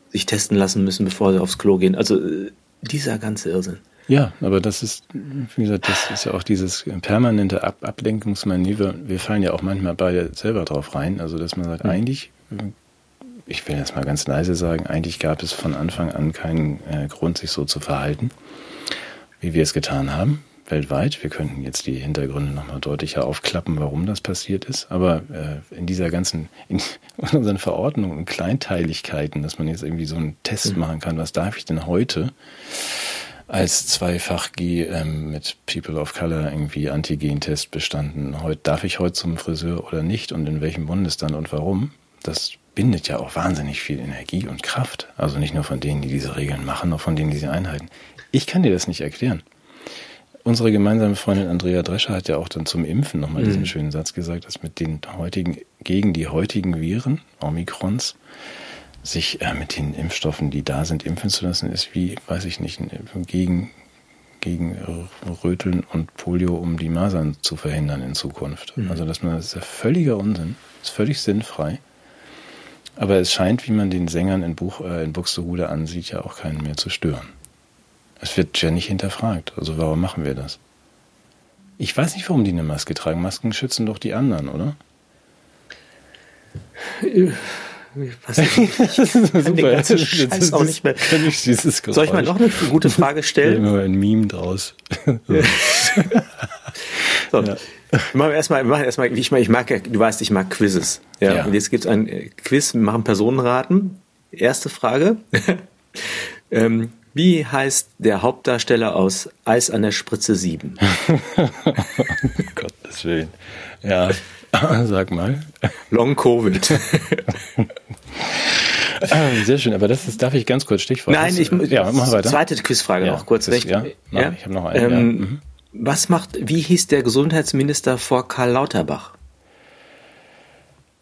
S3: sich testen lassen müssen, bevor sie aufs Klo gehen. Also äh, dieser ganze Irrsinn.
S1: Ja, aber das ist, wie gesagt, das ist ja auch dieses permanente Ab Ablenkungsmanöver. Wir fallen ja auch manchmal beide selber drauf rein. Also, dass man sagt, mhm. eigentlich, ich will jetzt mal ganz leise sagen, eigentlich gab es von Anfang an keinen äh, Grund, sich so zu verhalten, wie wir es getan haben, weltweit. Wir könnten jetzt die Hintergründe nochmal deutlicher aufklappen, warum das passiert ist. Aber äh, in dieser ganzen, in unseren Verordnungen und Kleinteiligkeiten, dass man jetzt irgendwie so einen Test mhm. machen kann, was darf ich denn heute? Als zweifach G ähm, mit People of Color irgendwie Antigen-Test bestanden. Heute darf ich heute zum Friseur oder nicht und in welchem Bundesland und warum? Das bindet ja auch wahnsinnig viel Energie und Kraft. Also nicht nur von denen, die diese Regeln machen, auch von denen, die sie einhalten. Ich kann dir das nicht erklären. Unsere gemeinsame Freundin Andrea Drescher hat ja auch dann zum Impfen nochmal mhm. diesen schönen Satz gesagt, dass mit den heutigen, gegen die heutigen Viren, Omikrons, sich äh, mit den Impfstoffen, die da sind, impfen zu lassen, ist wie, weiß ich nicht, gegen, gegen Röteln und Polio, um die Masern zu verhindern in Zukunft. Mhm. Also, dass man, das ist ja völliger Unsinn, ist völlig sinnfrei. Aber es scheint, wie man den Sängern in, Buch, äh, in Buxtehude ansieht, ja auch keinen mehr zu stören. Es wird ja nicht hinterfragt. Also, warum machen wir das? Ich weiß nicht, warum die eine Maske tragen. Masken schützen doch die anderen, oder?
S3: Was ich Super. Scheiß auch nicht mehr. Soll ich mal noch eine gute Frage stellen?
S1: Immer ein Meme draus.
S3: so. Ja. Wir machen erstmal, wir machen erstmal, ich, ich mag ja, du weißt, ich mag Quizzes. Ja. ja. Und jetzt gibt es ein Quiz, wir machen Personenraten. Erste Frage. ähm, wie heißt der Hauptdarsteller aus Eis an der Spritze 7?
S1: Gottes Willen. Ja, Sag mal.
S3: Long Covid.
S1: Sehr schön, aber das ist, darf ich ganz kurz Stichwort.
S3: Nein, ich ja, mach weiter. Zweite Quizfrage ja, noch kurz.
S1: Das, ja, ja, ich habe noch eine. Ähm, ja. mhm.
S3: Was macht, wie hieß der Gesundheitsminister vor Karl Lauterbach?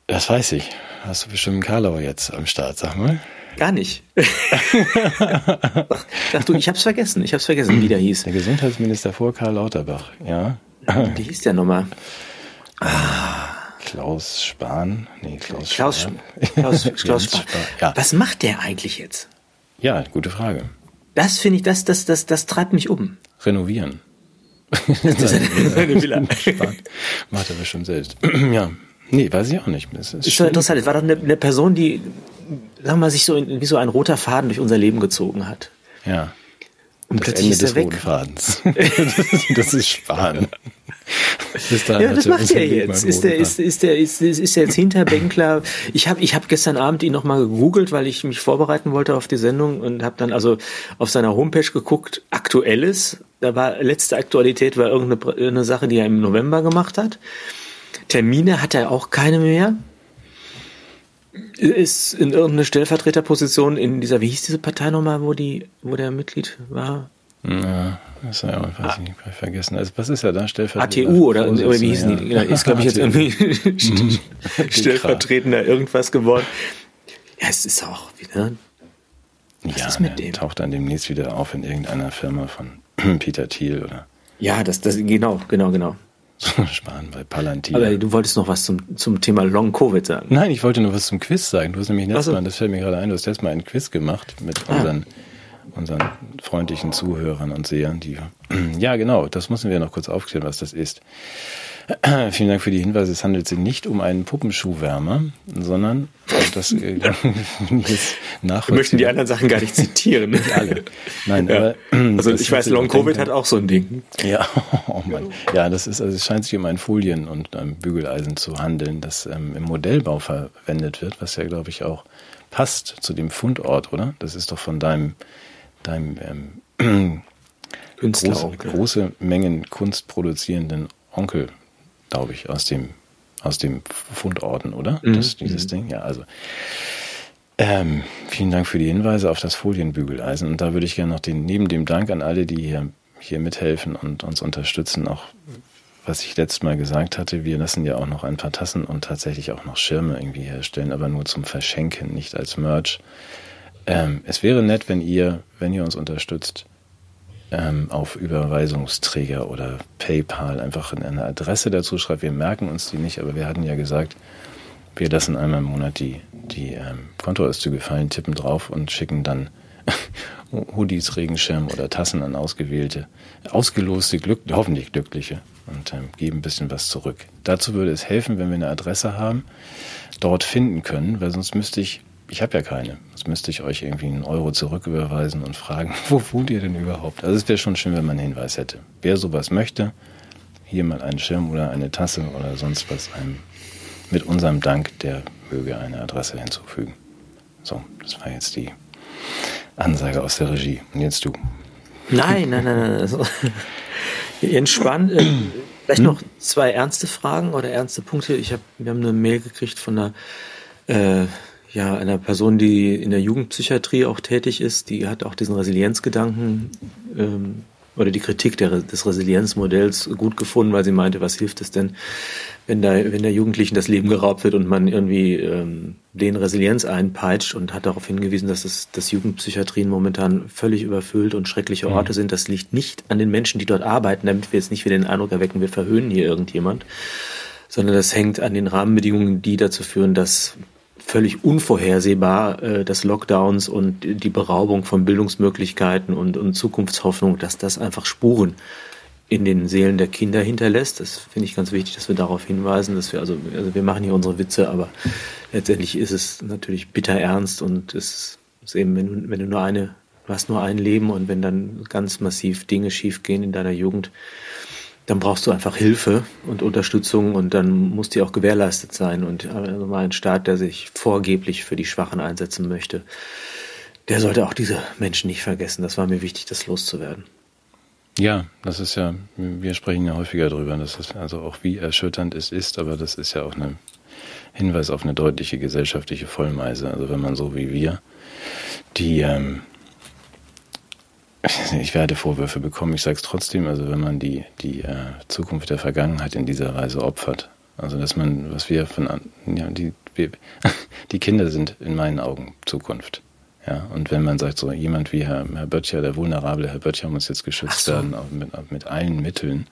S1: Das weiß ich. Hast du bestimmt einen Karlauer jetzt am Start, sag mal.
S3: Gar nicht. Sag du, ich hab's vergessen. Ich hab's vergessen, wie der hieß.
S1: Der Gesundheitsminister vor Karl Lauterbach, ja.
S3: Wie hieß der nochmal?
S1: Ah. Klaus Spahn. Nee, Klaus,
S3: Klaus Spahn. Klaus, Klaus Spahn. Spahn. Ja. Was macht der eigentlich jetzt?
S1: Ja, gute Frage.
S3: Das finde ich, das, das, das, das treibt mich um.
S1: Renovieren. Das ist eine, eine Villa. Macht er bestimmt selbst. ja. Nee, weiß ich auch nicht.
S3: Das ist, ist schon interessant. Es war doch eine, eine Person, die, sagen wir mal, sich so in, wie so ein roter Faden durch unser Leben gezogen hat.
S1: Ja. Und das plötzlich Ende ist er des weg. roten Fadens. das ist Spahn.
S3: ja, das macht er jetzt. Ist der, ist, ist der, ist, ist der jetzt Hinterbänkler? Ich habe, ich habe gestern Abend ihn nochmal gegoogelt, weil ich mich vorbereiten wollte auf die Sendung und habe dann also auf seiner Homepage geguckt, aktuelles. Da war letzte Aktualität war irgendeine eine Sache, die er im November gemacht hat. Termine hat er auch keine mehr ist in irgendeine Stellvertreterposition in dieser, wie hieß diese Partei nochmal, wo die, wo der Mitglied war?
S1: Ja, das ist ja, weiß ah. ich nicht, vergessen. Also, was ist er da? Stellvertreter?
S3: ATU oder, oder wie hießen ja. die? Ja, ist, glaube ich, jetzt irgendwie stellvertretender irgendwas geworden. Ja, es ist auch wieder.
S1: Was ja, ist mit dem? taucht dann demnächst wieder auf in irgendeiner Firma von Peter Thiel oder
S3: Ja, das, das, genau, genau, genau.
S1: Sparen bei Palantir.
S3: Aber du wolltest noch was zum, zum Thema Long Covid sagen.
S1: Nein, ich wollte nur was zum Quiz sagen. Du hast nämlich letztes Mal, das fällt mir gerade ein, du hast letztes Mal einen Quiz gemacht mit ah. unseren, unseren freundlichen Zuhörern und Sehern. Die, ja, genau, das müssen wir noch kurz aufklären, was das ist. Vielen Dank für die Hinweise. Es handelt sich nicht um einen Puppenschuhwärmer, sondern das äh,
S3: Wir möchten die anderen Sachen gar nicht zitieren. nicht alle. Nein, ja. aber also ich weiß, Long Covid hat auch so ein Ding.
S1: Ja, oh Mann. Ja, das ist also es scheint sich um ein Folien und ein Bügeleisen zu handeln, das ähm, im Modellbau verwendet wird, was ja glaube ich auch passt zu dem Fundort, oder? Das ist doch von deinem deinem ähm, große, große Mengen Kunst produzierenden Onkel glaube ich, aus dem, aus dem Fundorden, oder? Mhm. Das, dieses mhm. Ding, ja, also. Ähm, vielen Dank für die Hinweise auf das Folienbügeleisen. Und da würde ich gerne noch den, neben dem Dank an alle, die hier, hier mithelfen und uns unterstützen, auch was ich letztes Mal gesagt hatte, wir lassen ja auch noch ein paar Tassen und tatsächlich auch noch Schirme irgendwie herstellen, aber nur zum Verschenken, nicht als Merch. Ähm, es wäre nett, wenn ihr, wenn ihr uns unterstützt, ähm, auf Überweisungsträger oder PayPal einfach eine Adresse dazu schreibt. Wir merken uns die nicht, aber wir hatten ja gesagt, wir lassen einmal im Monat die, die ähm, Kontoauszüge fallen, tippen drauf und schicken dann Hoodies, Regenschirm oder Tassen an ausgewählte, ausgeloste, Glück, hoffentlich glückliche und ähm, geben ein bisschen was zurück. Dazu würde es helfen, wenn wir eine Adresse haben, dort finden können, weil sonst müsste ich ich habe ja keine. Jetzt müsste ich euch irgendwie einen Euro zurücküberweisen und fragen, wo wohnt ihr denn überhaupt? Also es wäre schon schön, wenn man einen Hinweis hätte. Wer sowas möchte, hier mal einen Schirm oder eine Tasse oder sonst was einem mit unserem Dank, der möge eine Adresse hinzufügen. So, das war jetzt die Ansage aus der Regie. Und jetzt du.
S3: Nein, nein, nein, nein. Also, entspannt. Äh, vielleicht hm? noch zwei ernste Fragen oder ernste Punkte. Ich hab, wir haben eine Mail gekriegt von einer äh, ja, einer Person, die in der Jugendpsychiatrie auch tätig ist, die hat auch diesen Resilienzgedanken ähm, oder die Kritik der, des Resilienzmodells gut gefunden, weil sie meinte, was hilft es denn, wenn da, wenn der Jugendlichen das Leben geraubt wird und man irgendwie ähm, den Resilienz einpeitscht und hat darauf hingewiesen, dass es, dass Jugendpsychiatrien momentan völlig überfüllt und schreckliche. Orte mhm. sind. Das liegt nicht an den Menschen, die dort arbeiten, damit wir jetzt nicht wieder den Eindruck erwecken, wir verhöhnen hier irgendjemand, sondern das hängt an den Rahmenbedingungen, die dazu führen, dass völlig unvorhersehbar, äh, dass Lockdowns und die Beraubung von Bildungsmöglichkeiten und, und Zukunftshoffnung, dass das einfach Spuren in den Seelen der Kinder hinterlässt. Das finde ich ganz wichtig, dass wir darauf hinweisen, dass wir, also, also wir machen hier unsere Witze, aber letztendlich ist es natürlich bitter ernst und es ist eben, wenn du, wenn du nur eine, du hast nur ein Leben und wenn dann ganz massiv Dinge schiefgehen in deiner Jugend, dann brauchst du einfach Hilfe und Unterstützung und dann muss die auch gewährleistet sein. Und also mal ein Staat, der sich vorgeblich für die Schwachen einsetzen möchte, der sollte auch diese Menschen nicht vergessen. Das war mir wichtig, das loszuwerden.
S1: Ja, das ist ja, wir sprechen ja häufiger darüber, dass es also auch wie erschütternd es ist, aber das ist ja auch ein Hinweis auf eine deutliche gesellschaftliche Vollmeise. Also wenn man so wie wir die ähm, ich werde Vorwürfe bekommen, ich sage es trotzdem, also wenn man die, die äh, Zukunft der Vergangenheit in dieser Weise opfert, also dass man, was wir von, ja, die, wir, die Kinder sind in meinen Augen Zukunft. Ja, und wenn man sagt, so jemand wie Herr, Herr Böttcher, der vulnerable Herr Böttcher muss jetzt geschützt so. werden, mit, mit allen Mitteln.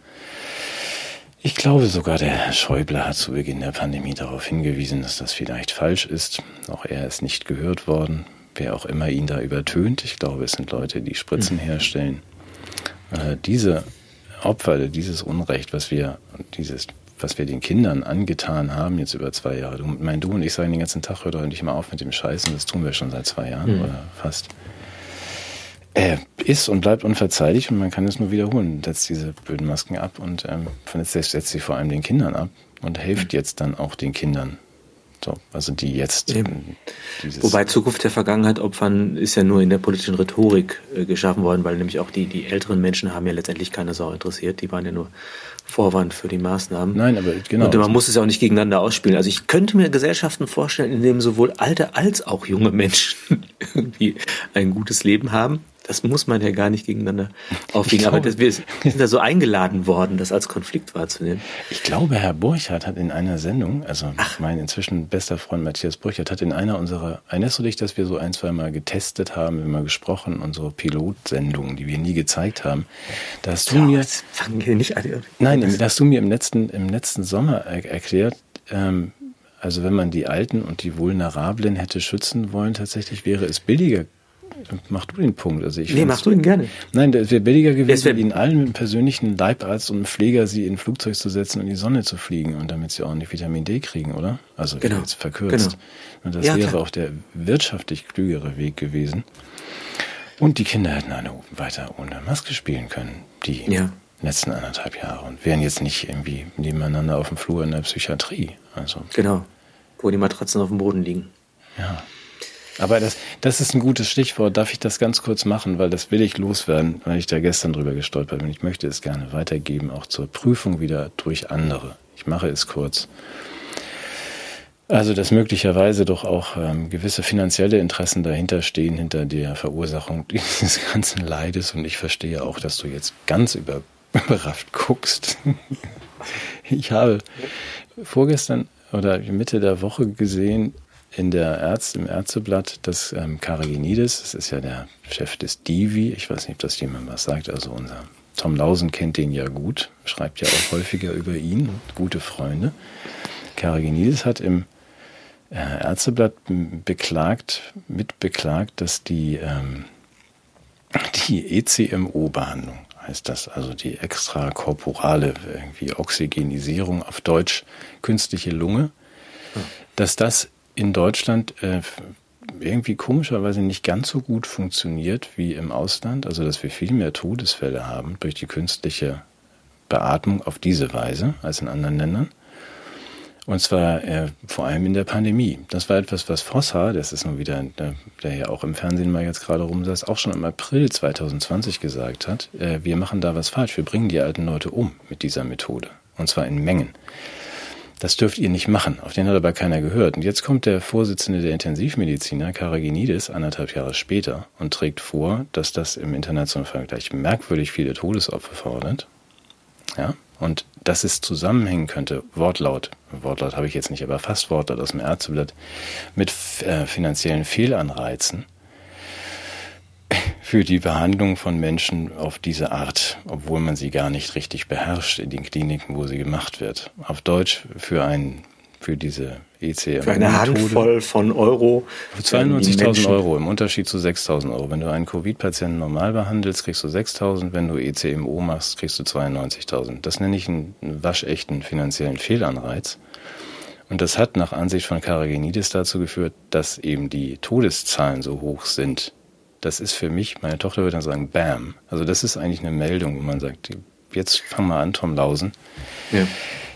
S1: Ich glaube sogar, der Herr Schäuble hat zu Beginn der Pandemie darauf hingewiesen, dass das vielleicht falsch ist. Auch er ist nicht gehört worden wer auch immer ihn da übertönt. Ich glaube, es sind Leute, die Spritzen mhm. herstellen. Äh, diese Opfer, dieses Unrecht, was wir, dieses, was wir den Kindern angetan haben, jetzt über zwei Jahre. Du, mein, du und ich sagen den ganzen Tag, hör doch endlich mal auf mit dem Scheißen, das tun wir schon seit zwei Jahren mhm. oder fast. Er ist und bleibt unverzeihlich und man kann es nur wiederholen. Setzt diese blöden Masken ab und ähm, setzt, setzt sie vor allem den Kindern ab und hilft mhm. jetzt dann auch den Kindern so, also die jetzt.
S3: Wobei Zukunft der Vergangenheit opfern ist ja nur in der politischen Rhetorik äh, geschaffen worden, weil nämlich auch die, die älteren Menschen haben ja letztendlich keine Sau interessiert. Die waren ja nur Vorwand für die Maßnahmen.
S1: Nein, aber genau.
S3: Und man muss es ja auch nicht gegeneinander ausspielen. Also ich könnte mir Gesellschaften vorstellen, in denen sowohl alte als auch junge Menschen irgendwie ein gutes Leben haben. Das muss man ja gar nicht gegeneinander aufwiegen. Aber das, wir sind da so eingeladen worden, das als Konflikt wahrzunehmen.
S1: Ich glaube, Herr Burchardt hat in einer Sendung, also Ach. mein inzwischen bester Freund Matthias Burchardt hat in einer unserer, erinnerst du dich, dass wir so ein, zwei Mal getestet haben, immer gesprochen, unsere Pilotsendungen, die wir nie gezeigt haben. Da hast du ja, mir,
S3: fangen wir nicht an.
S1: Nein, da hast du mir im letzten, im letzten Sommer er, erklärt, ähm, also wenn man die Alten und die Vulnerablen hätte schützen wollen, tatsächlich wäre es billiger Mach du den Punkt. Also ich
S3: nee, mach du ihn gerne.
S1: Nein, es wäre billiger gewesen, ihnen allen mit einem persönlichen Leibarzt und einem Pfleger sie in ein Flugzeug zu setzen und in die Sonne zu fliegen und damit sie ordentlich Vitamin D kriegen, oder? Also genau. jetzt verkürzt. Genau. Und das ja, wäre klar. auch der wirtschaftlich klügere Weg gewesen. Und die Kinder hätten alle weiter ohne Maske spielen können, die ja. letzten anderthalb Jahre und wären jetzt nicht irgendwie nebeneinander auf dem Flur in der Psychiatrie. Also.
S3: Genau. Wo die Matratzen auf dem Boden liegen.
S1: Ja. Aber das, das ist ein gutes Stichwort. Darf ich das ganz kurz machen, weil das will ich loswerden, weil ich da gestern drüber gestolpert bin. Ich möchte es gerne weitergeben, auch zur Prüfung wieder durch andere. Ich mache es kurz. Also, dass möglicherweise doch auch ähm, gewisse finanzielle Interessen dahinter stehen, hinter der Verursachung dieses ganzen Leides. Und ich verstehe auch, dass du jetzt ganz über, überrascht guckst. ich habe vorgestern oder Mitte der Woche gesehen, in der Ärzte, im Ärzteblatt, dass ähm, Karagenides, das ist ja der Chef des Divi, ich weiß nicht, ob das jemand was sagt, also unser Tom Lausen kennt den ja gut, schreibt ja auch häufiger über ihn, gute Freunde. Karagenides hat im äh, Ärzteblatt beklagt, mitbeklagt, dass die, ähm, die ECMO-Behandlung, heißt das, also die extrakorporale irgendwie Oxygenisierung auf Deutsch künstliche Lunge, dass das in Deutschland äh, irgendwie komischerweise nicht ganz so gut funktioniert wie im Ausland. Also dass wir viel mehr Todesfälle haben durch die künstliche Beatmung auf diese Weise als in anderen Ländern. Und zwar äh, vor allem in der Pandemie. Das war etwas, was Fossa, das ist nun wieder, der, der ja auch im Fernsehen mal jetzt gerade rumsaß, auch schon im April 2020 gesagt hat, äh, wir machen da was falsch, wir bringen die alten Leute um mit dieser Methode. Und zwar in Mengen das dürft ihr nicht machen. Auf den hat aber keiner gehört. Und jetzt kommt der Vorsitzende der Intensivmediziner, Karaginidis, anderthalb Jahre später und trägt vor, dass das im internationalen Vergleich merkwürdig viele Todesopfer fordert. Ja, und dass es zusammenhängen könnte, Wortlaut, Wortlaut habe ich jetzt nicht, aber fast Wortlaut aus dem Ärzteblatt, mit äh, finanziellen Fehlanreizen für die Behandlung von Menschen auf diese Art, obwohl man sie gar nicht richtig beherrscht in den Kliniken, wo sie gemacht wird. Auf Deutsch für ein für diese ECM.
S3: Für eine Handvoll von Euro.
S1: 92.000 Euro im Unterschied zu 6.000 Euro. Wenn du einen Covid-Patienten normal behandelst, kriegst du 6.000. Wenn du ECMO machst, kriegst du 92.000. Das nenne ich einen waschechten finanziellen Fehlanreiz. Und das hat nach Ansicht von Karagenidis dazu geführt, dass eben die Todeszahlen so hoch sind das ist für mich, meine Tochter würde dann sagen, Bam. Also das ist eigentlich eine Meldung, wo man sagt, jetzt fang mal an, Tom Lausen, ja.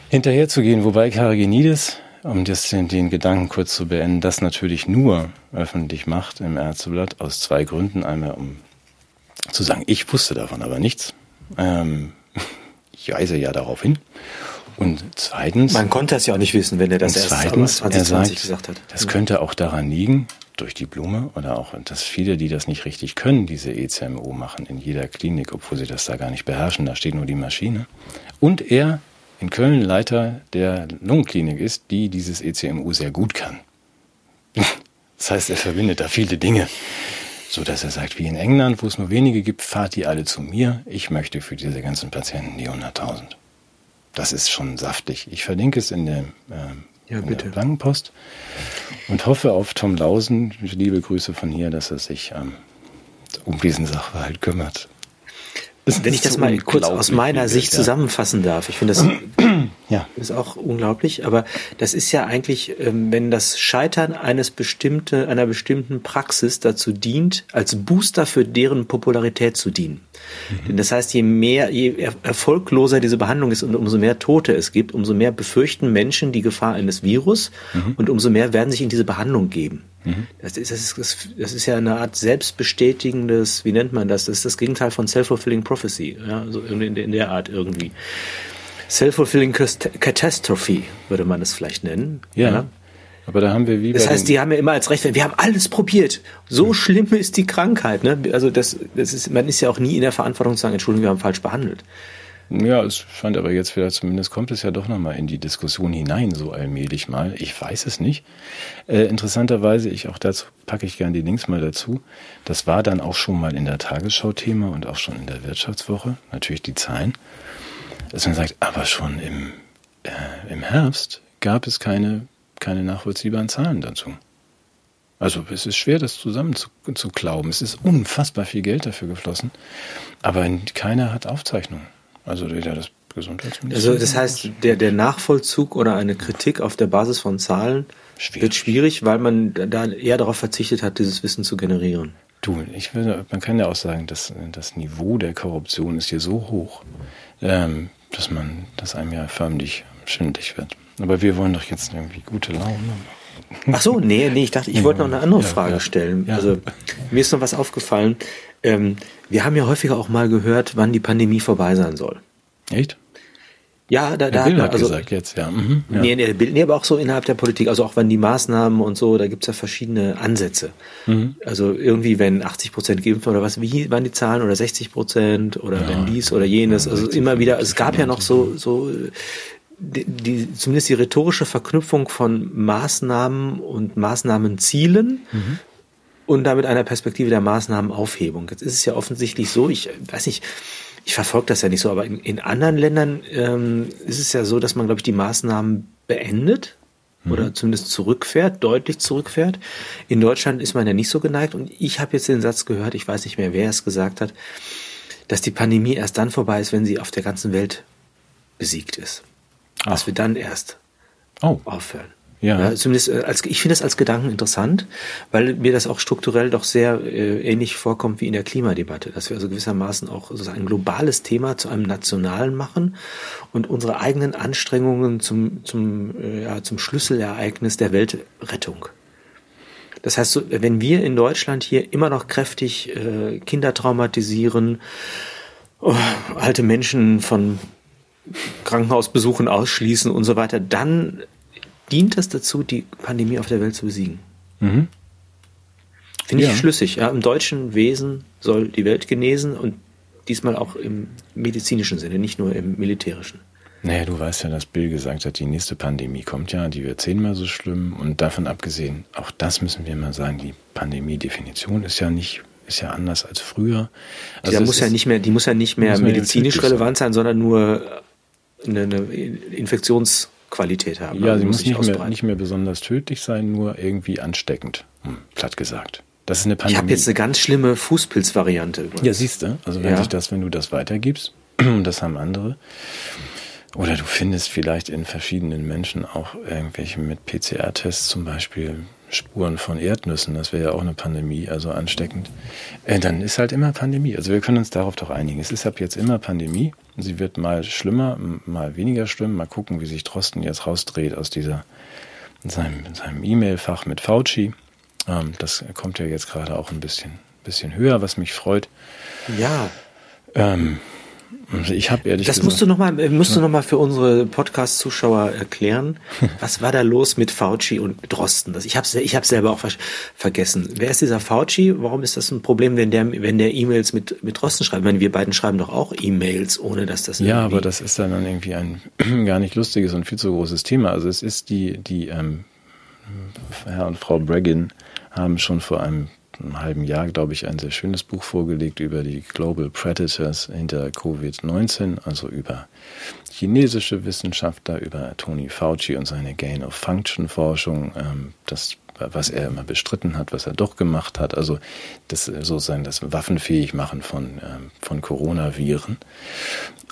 S1: hinterher zu gehen. Wobei Karagenides, um das, den, den Gedanken kurz zu beenden, das natürlich nur öffentlich macht im Ärzteblatt aus zwei Gründen. Einmal, um zu sagen, ich wusste davon aber nichts. Ähm, ich weise ja darauf hin. Und zweitens.
S3: Man konnte es ja auch nicht wissen, wenn er das
S1: erst zweitens, 2020 er sagt, gesagt hat. Das könnte auch daran liegen, durch die Blume oder auch, dass viele, die das nicht richtig können, diese ECMO machen in jeder Klinik, obwohl sie das da gar nicht beherrschen, da steht nur die Maschine. Und er in Köln Leiter der Lungenklinik ist, die dieses ECMO sehr gut kann. Das heißt, er verbindet da viele Dinge, so dass er sagt, wie in England, wo es nur wenige gibt, fahrt die alle zu mir. Ich möchte für diese ganzen Patienten die 100.000. Das ist schon saftig. Ich verlinke es in der äh, ja, bitte. Langenpost und hoffe auf Tom Lausen. Liebe Grüße von hier, dass er sich ähm, um diesen Sachverhalt kümmert.
S3: Wenn ich das mal kurz aus meiner Sicht zusammenfassen darf, ich finde das ja. ist auch unglaublich, aber das ist ja eigentlich, ähm, wenn das Scheitern eines bestimmte, einer bestimmten Praxis dazu dient, als Booster für deren Popularität zu dienen. Mhm. Denn das heißt, je mehr, je erfolgloser diese Behandlung ist und umso mehr Tote es gibt, umso mehr befürchten Menschen die Gefahr eines Virus mhm. und umso mehr werden sich in diese Behandlung geben. Mhm. Das, ist, das, ist, das ist ja eine Art selbstbestätigendes, wie nennt man das? Das ist das Gegenteil von self-fulfilling prophecy, ja, so in, in der Art irgendwie. Self-fulfilling catastrophe würde man es vielleicht nennen.
S1: Ja. ja. Aber da haben wir wie
S3: Das heißt, die haben ja immer als Recht, wir haben alles probiert. So hm. schlimm ist die Krankheit. Ne? Also das, das ist, man ist ja auch nie in der Verantwortung zu sagen, Entschuldigung, wir haben falsch behandelt.
S1: Ja, es scheint aber jetzt wieder, zumindest kommt es ja doch nochmal in die Diskussion hinein, so allmählich mal. Ich weiß es nicht. Äh, interessanterweise, ich auch dazu packe ich gerne die Links mal dazu. Das war dann auch schon mal in der Tagesschau-Thema und auch schon in der Wirtschaftswoche, natürlich die Zahlen. Dass man sagt, aber schon im, äh, im Herbst gab es keine, keine nachvollziehbaren Zahlen dazu. Also es ist schwer, das zusammen zu, zu glauben. Es ist unfassbar viel Geld dafür geflossen, aber keiner hat Aufzeichnungen. Also weder das
S3: Gesundheitsministerium. Also das heißt, der, der Nachvollzug oder eine Kritik auf der Basis von Zahlen schwierig. wird schwierig, weil man da eher darauf verzichtet hat, dieses Wissen zu generieren.
S1: Du, ich will, man kann ja auch sagen, dass das Niveau der Korruption ist hier so hoch, ähm, dass man, dass einem ja förmlich schwindlig wird. Aber wir wollen doch jetzt irgendwie gute Laune.
S3: Ach so, nee, nee, ich dachte, ich wollte noch eine andere ja, Frage ja, stellen. Ja. Also mir ist noch was aufgefallen. Ähm, wir haben ja häufiger auch mal gehört, wann die Pandemie vorbei sein soll.
S1: Echt?
S3: Ja, da, da
S1: Bill hat also, gesagt jetzt, ja. Mhm,
S3: ja. Nee, nee, nee, aber auch so innerhalb der Politik, also auch wenn die Maßnahmen und so, da gibt's ja verschiedene Ansätze. Mhm. Also irgendwie, wenn 80 Prozent geimpft oder was, wie waren die Zahlen oder 60 Prozent oder ja, wenn dies oder jenes, also immer wieder, es gab ja noch so, so die, die, zumindest die rhetorische Verknüpfung von Maßnahmen und Maßnahmenzielen mhm und damit einer Perspektive der Maßnahmenaufhebung. Jetzt ist es ja offensichtlich so, ich weiß nicht, ich verfolge das ja nicht so, aber in, in anderen Ländern ähm, ist es ja so, dass man, glaube ich, die Maßnahmen beendet mhm. oder zumindest zurückfährt, deutlich zurückfährt. In Deutschland ist man ja nicht so geneigt und ich habe jetzt den Satz gehört, ich weiß nicht mehr, wer es gesagt hat, dass die Pandemie erst dann vorbei ist, wenn sie auf der ganzen Welt besiegt ist. Ach. Dass wir dann erst oh. aufhören. Ja. ja zumindest äh, als ich finde es als Gedanken interessant, weil mir das auch strukturell doch sehr äh, ähnlich vorkommt wie in der Klimadebatte, dass wir also gewissermaßen auch sozusagen ein globales Thema zu einem nationalen machen und unsere eigenen Anstrengungen zum zum äh, ja, zum Schlüsselereignis der Weltrettung. Das heißt, wenn wir in Deutschland hier immer noch kräftig äh, Kinder traumatisieren, oh, alte Menschen von Krankenhausbesuchen ausschließen und so weiter, dann dient das dazu, die Pandemie auf der Welt zu besiegen. Mhm. Finde ich ja. schlüssig. Ja, Im deutschen Wesen soll die Welt genesen und diesmal auch im medizinischen Sinne, nicht nur im militärischen.
S1: Naja, du weißt ja, dass Bill gesagt hat, die nächste Pandemie kommt ja, die wird zehnmal so schlimm. Und davon abgesehen, auch das müssen wir mal sagen, die Pandemie-Definition ist ja nicht, ist ja anders als früher.
S3: Also die muss ja nicht mehr, die muss ja nicht mehr medizinisch relevant sein, sondern nur eine, eine Infektions- Qualität haben.
S1: Ja, sie muss nicht mehr, nicht mehr besonders tödlich sein, nur irgendwie ansteckend, hm, platt gesagt. Das ist eine
S3: Pandemie. Ich habe jetzt eine ganz schlimme Fußpilzvariante.
S1: Ja, siehst du. Also wenn ja. sich das, wenn du das weitergibst, das haben andere. Oder du findest vielleicht in verschiedenen Menschen auch irgendwelche mit PCR-Tests zum Beispiel Spuren von Erdnüssen, das wäre ja auch eine Pandemie, also ansteckend, äh, dann ist halt immer Pandemie. Also wir können uns darauf doch einigen. Es ist ab jetzt immer Pandemie. Sie wird mal schlimmer, mal weniger schlimm. Mal gucken, wie sich Drosten jetzt rausdreht aus dieser seinem, seinem E-Mail-Fach mit Fauci. Ähm, das kommt ja jetzt gerade auch ein bisschen, bisschen höher, was mich freut.
S3: Ja.
S1: Ähm, ich habe ehrlich
S3: das gesagt. Musst du nochmal, äh, musst du noch mal für unsere Podcast-Zuschauer erklären. Was war da los mit Fauci und Drosten? Das, ich habe ich hab selber auch vergessen. Wer ist dieser Fauci? Warum ist das ein Problem, wenn der, wenn der E-Mails mit, mit Drosten schreibt? Ich meine, wir beiden schreiben doch auch E-Mails, ohne dass das.
S1: Ja, aber das ist dann irgendwie ein gar nicht lustiges und viel zu großes Thema. Also es ist die, die ähm, Herr und Frau Breggin haben schon vor einem einem halben Jahr, glaube ich, ein sehr schönes Buch vorgelegt über die Global Predators hinter Covid-19, also über chinesische Wissenschaftler, über Tony Fauci und seine Gain-of-Function-Forschung, ähm, das was er immer bestritten hat, was er doch gemacht hat, also das sozusagen das waffenfähig machen von, ähm, von Coronaviren.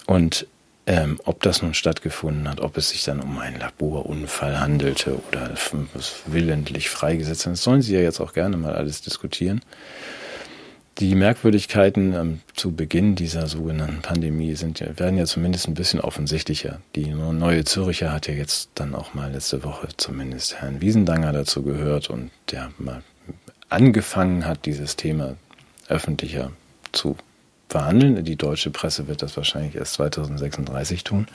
S1: Und ähm, ob das nun stattgefunden hat, ob es sich dann um einen Laborunfall handelte oder willentlich freigesetzt hat, das sollen Sie ja jetzt auch gerne mal alles diskutieren. Die Merkwürdigkeiten ähm, zu Beginn dieser sogenannten Pandemie sind werden ja zumindest ein bisschen offensichtlicher. Die neue Zürcher hat ja jetzt dann auch mal letzte Woche zumindest Herrn Wiesendanger dazu gehört und der mal angefangen hat, dieses Thema öffentlicher zu verhandeln. Die deutsche Presse wird das wahrscheinlich erst 2036 tun.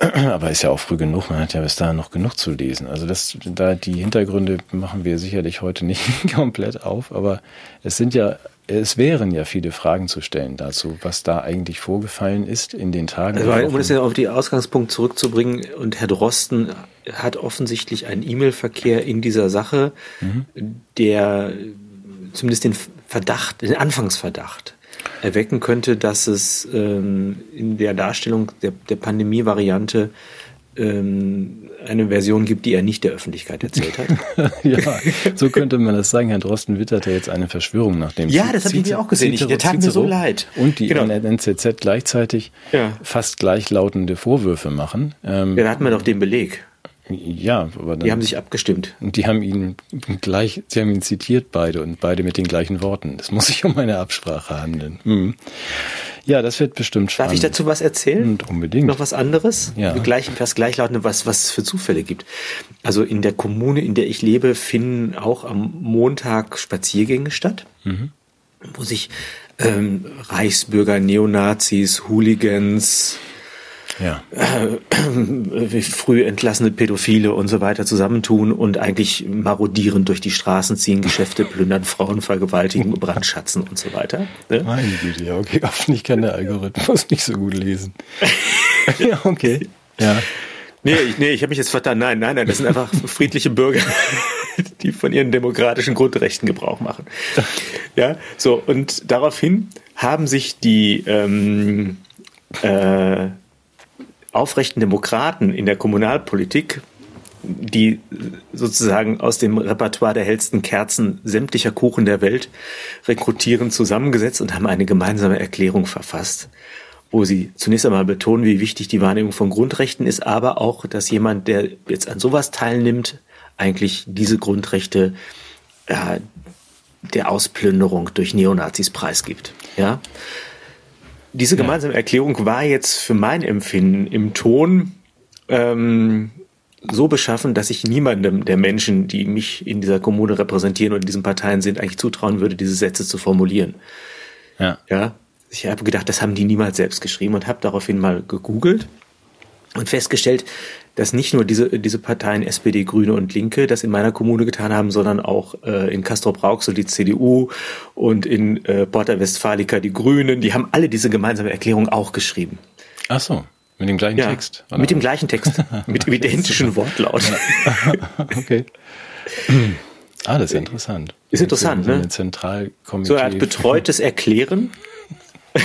S1: Aber ist ja auch früh genug, man hat ja bis dahin noch genug zu lesen. Also das, da die Hintergründe machen wir sicherlich heute nicht komplett auf, aber es sind ja, es wären ja viele Fragen zu stellen dazu, was da eigentlich vorgefallen ist in den Tagen.
S3: Also, um das ja auf die Ausgangspunkt zurückzubringen, und Herr Drosten hat offensichtlich einen E-Mail-Verkehr in dieser Sache, mhm. der zumindest den Verdacht, den Anfangsverdacht erwecken könnte, dass es ähm, in der Darstellung der, der Pandemie-Variante ähm, eine Version gibt, die er nicht der Öffentlichkeit erzählt hat.
S1: ja, so könnte man das sagen. Herr Drosten witterte jetzt eine Verschwörung nach dem
S3: Ja, das habe ich mir auch gesehen. Ich, der tat mir so leid.
S1: Und die genau. NZZ gleichzeitig ja. fast gleichlautende Vorwürfe machen.
S3: Ähm, ja, da hatten wir doch den Beleg.
S1: Ja, aber
S3: dann, die haben sich abgestimmt.
S1: Und die haben ihn gleich, sie haben ihn zitiert beide und beide mit den gleichen Worten. Es muss sich um eine Absprache handeln. Hm. Ja, das wird bestimmt spannend.
S3: Darf ich dazu was erzählen?
S1: Und unbedingt.
S3: Noch was anderes?
S1: Ja.
S3: Gleich, was gleichlautende, was, was es für Zufälle gibt. Also in der Kommune, in der ich lebe, finden auch am Montag Spaziergänge statt, mhm. wo sich ähm, Reichsbürger, Neonazis, Hooligans,
S1: ja.
S3: äh, früh entlassene Pädophile und so weiter zusammentun und eigentlich marodierend durch die Straßen ziehen, Geschäfte plündern, Frauen vergewaltigen, brandschatzen und so weiter.
S1: Ne? Meine Güte, ja, okay. Hoffentlich kann der Algorithmus nicht so gut lesen. ja, okay. Ja.
S3: Nee, ich, nee, ich habe mich jetzt vertan. Nein, nein, nein, das sind einfach friedliche Bürger, die von ihren demokratischen Grundrechten Gebrauch machen. Ja, so, und daraufhin haben sich die ähm, äh, aufrechten Demokraten in der Kommunalpolitik, die sozusagen aus dem Repertoire der hellsten Kerzen sämtlicher Kuchen der Welt rekrutieren, zusammengesetzt und haben eine gemeinsame Erklärung verfasst, wo sie zunächst einmal betonen, wie wichtig die Wahrnehmung von Grundrechten ist, aber auch, dass jemand, der jetzt an sowas teilnimmt, eigentlich diese Grundrechte äh, der Ausplünderung durch Neonazis preisgibt. Ja, diese gemeinsame ja. Erklärung war jetzt für mein Empfinden im Ton ähm, so beschaffen, dass ich niemandem der Menschen, die mich in dieser Kommune repräsentieren und in diesen Parteien sind, eigentlich zutrauen würde, diese Sätze zu formulieren.
S1: Ja.
S3: Ja. Ich habe gedacht, das haben die niemals selbst geschrieben und habe daraufhin mal gegoogelt und festgestellt, dass nicht nur diese, diese Parteien SPD, Grüne und Linke das in meiner Kommune getan haben, sondern auch äh, in Castrop-Rauxel die CDU und in äh, Porta Westfalica die Grünen. Die haben alle diese gemeinsame Erklärung auch geschrieben.
S1: Ach so. Mit dem gleichen ja, Text?
S3: Oder? Mit dem gleichen Text. mit identischen Wortlaut.
S1: okay. Ah, das ist interessant.
S3: Ist interessant,
S1: so,
S3: ne?
S1: Eine Zentralkomitee.
S3: So eine Art betreutes Erklären.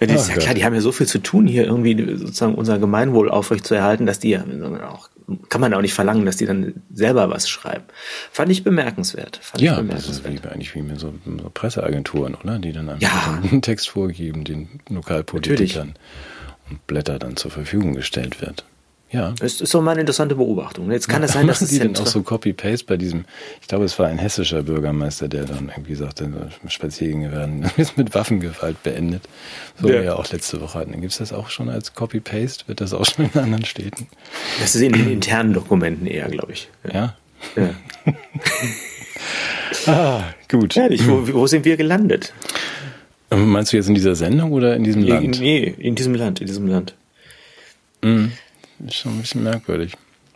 S3: Ja, das ist ja klar, die haben ja so viel zu tun, hier irgendwie sozusagen unser Gemeinwohl aufrechtzuerhalten, dass die ja auch, kann man auch nicht verlangen, dass die dann selber was schreiben. Fand ich bemerkenswert. Fand
S1: ja,
S3: ich
S1: bemerkenswert. das ist wie, eigentlich wie mit so, so Presseagenturen, oder? Die dann einfach ja. einen Text vorgeben, den Lokalpolitikern Natürlich. und Blätter dann zur Verfügung gestellt wird. Ja.
S3: Das ist doch mal eine interessante Beobachtung. Jetzt kann es sein, dass
S1: die dann auch so Copy-Paste bei diesem, ich glaube, es war ein hessischer Bürgermeister, der dann irgendwie sagte, Spaziergänge werden mit Waffengewalt beendet. So ja. wir ja auch letzte Woche hatten. Gibt es das auch schon als Copy-Paste? Wird das auch schon in anderen Städten?
S3: Das ist in den internen Dokumenten eher, glaube ich.
S1: Ja. ja. ah, gut.
S3: Ehrlich, wo, wo sind wir gelandet?
S1: Meinst du jetzt in dieser Sendung oder in diesem Land?
S3: Nee, in diesem Land, in diesem Land.
S1: Mhm. Ist schon ein bisschen merkwürdig.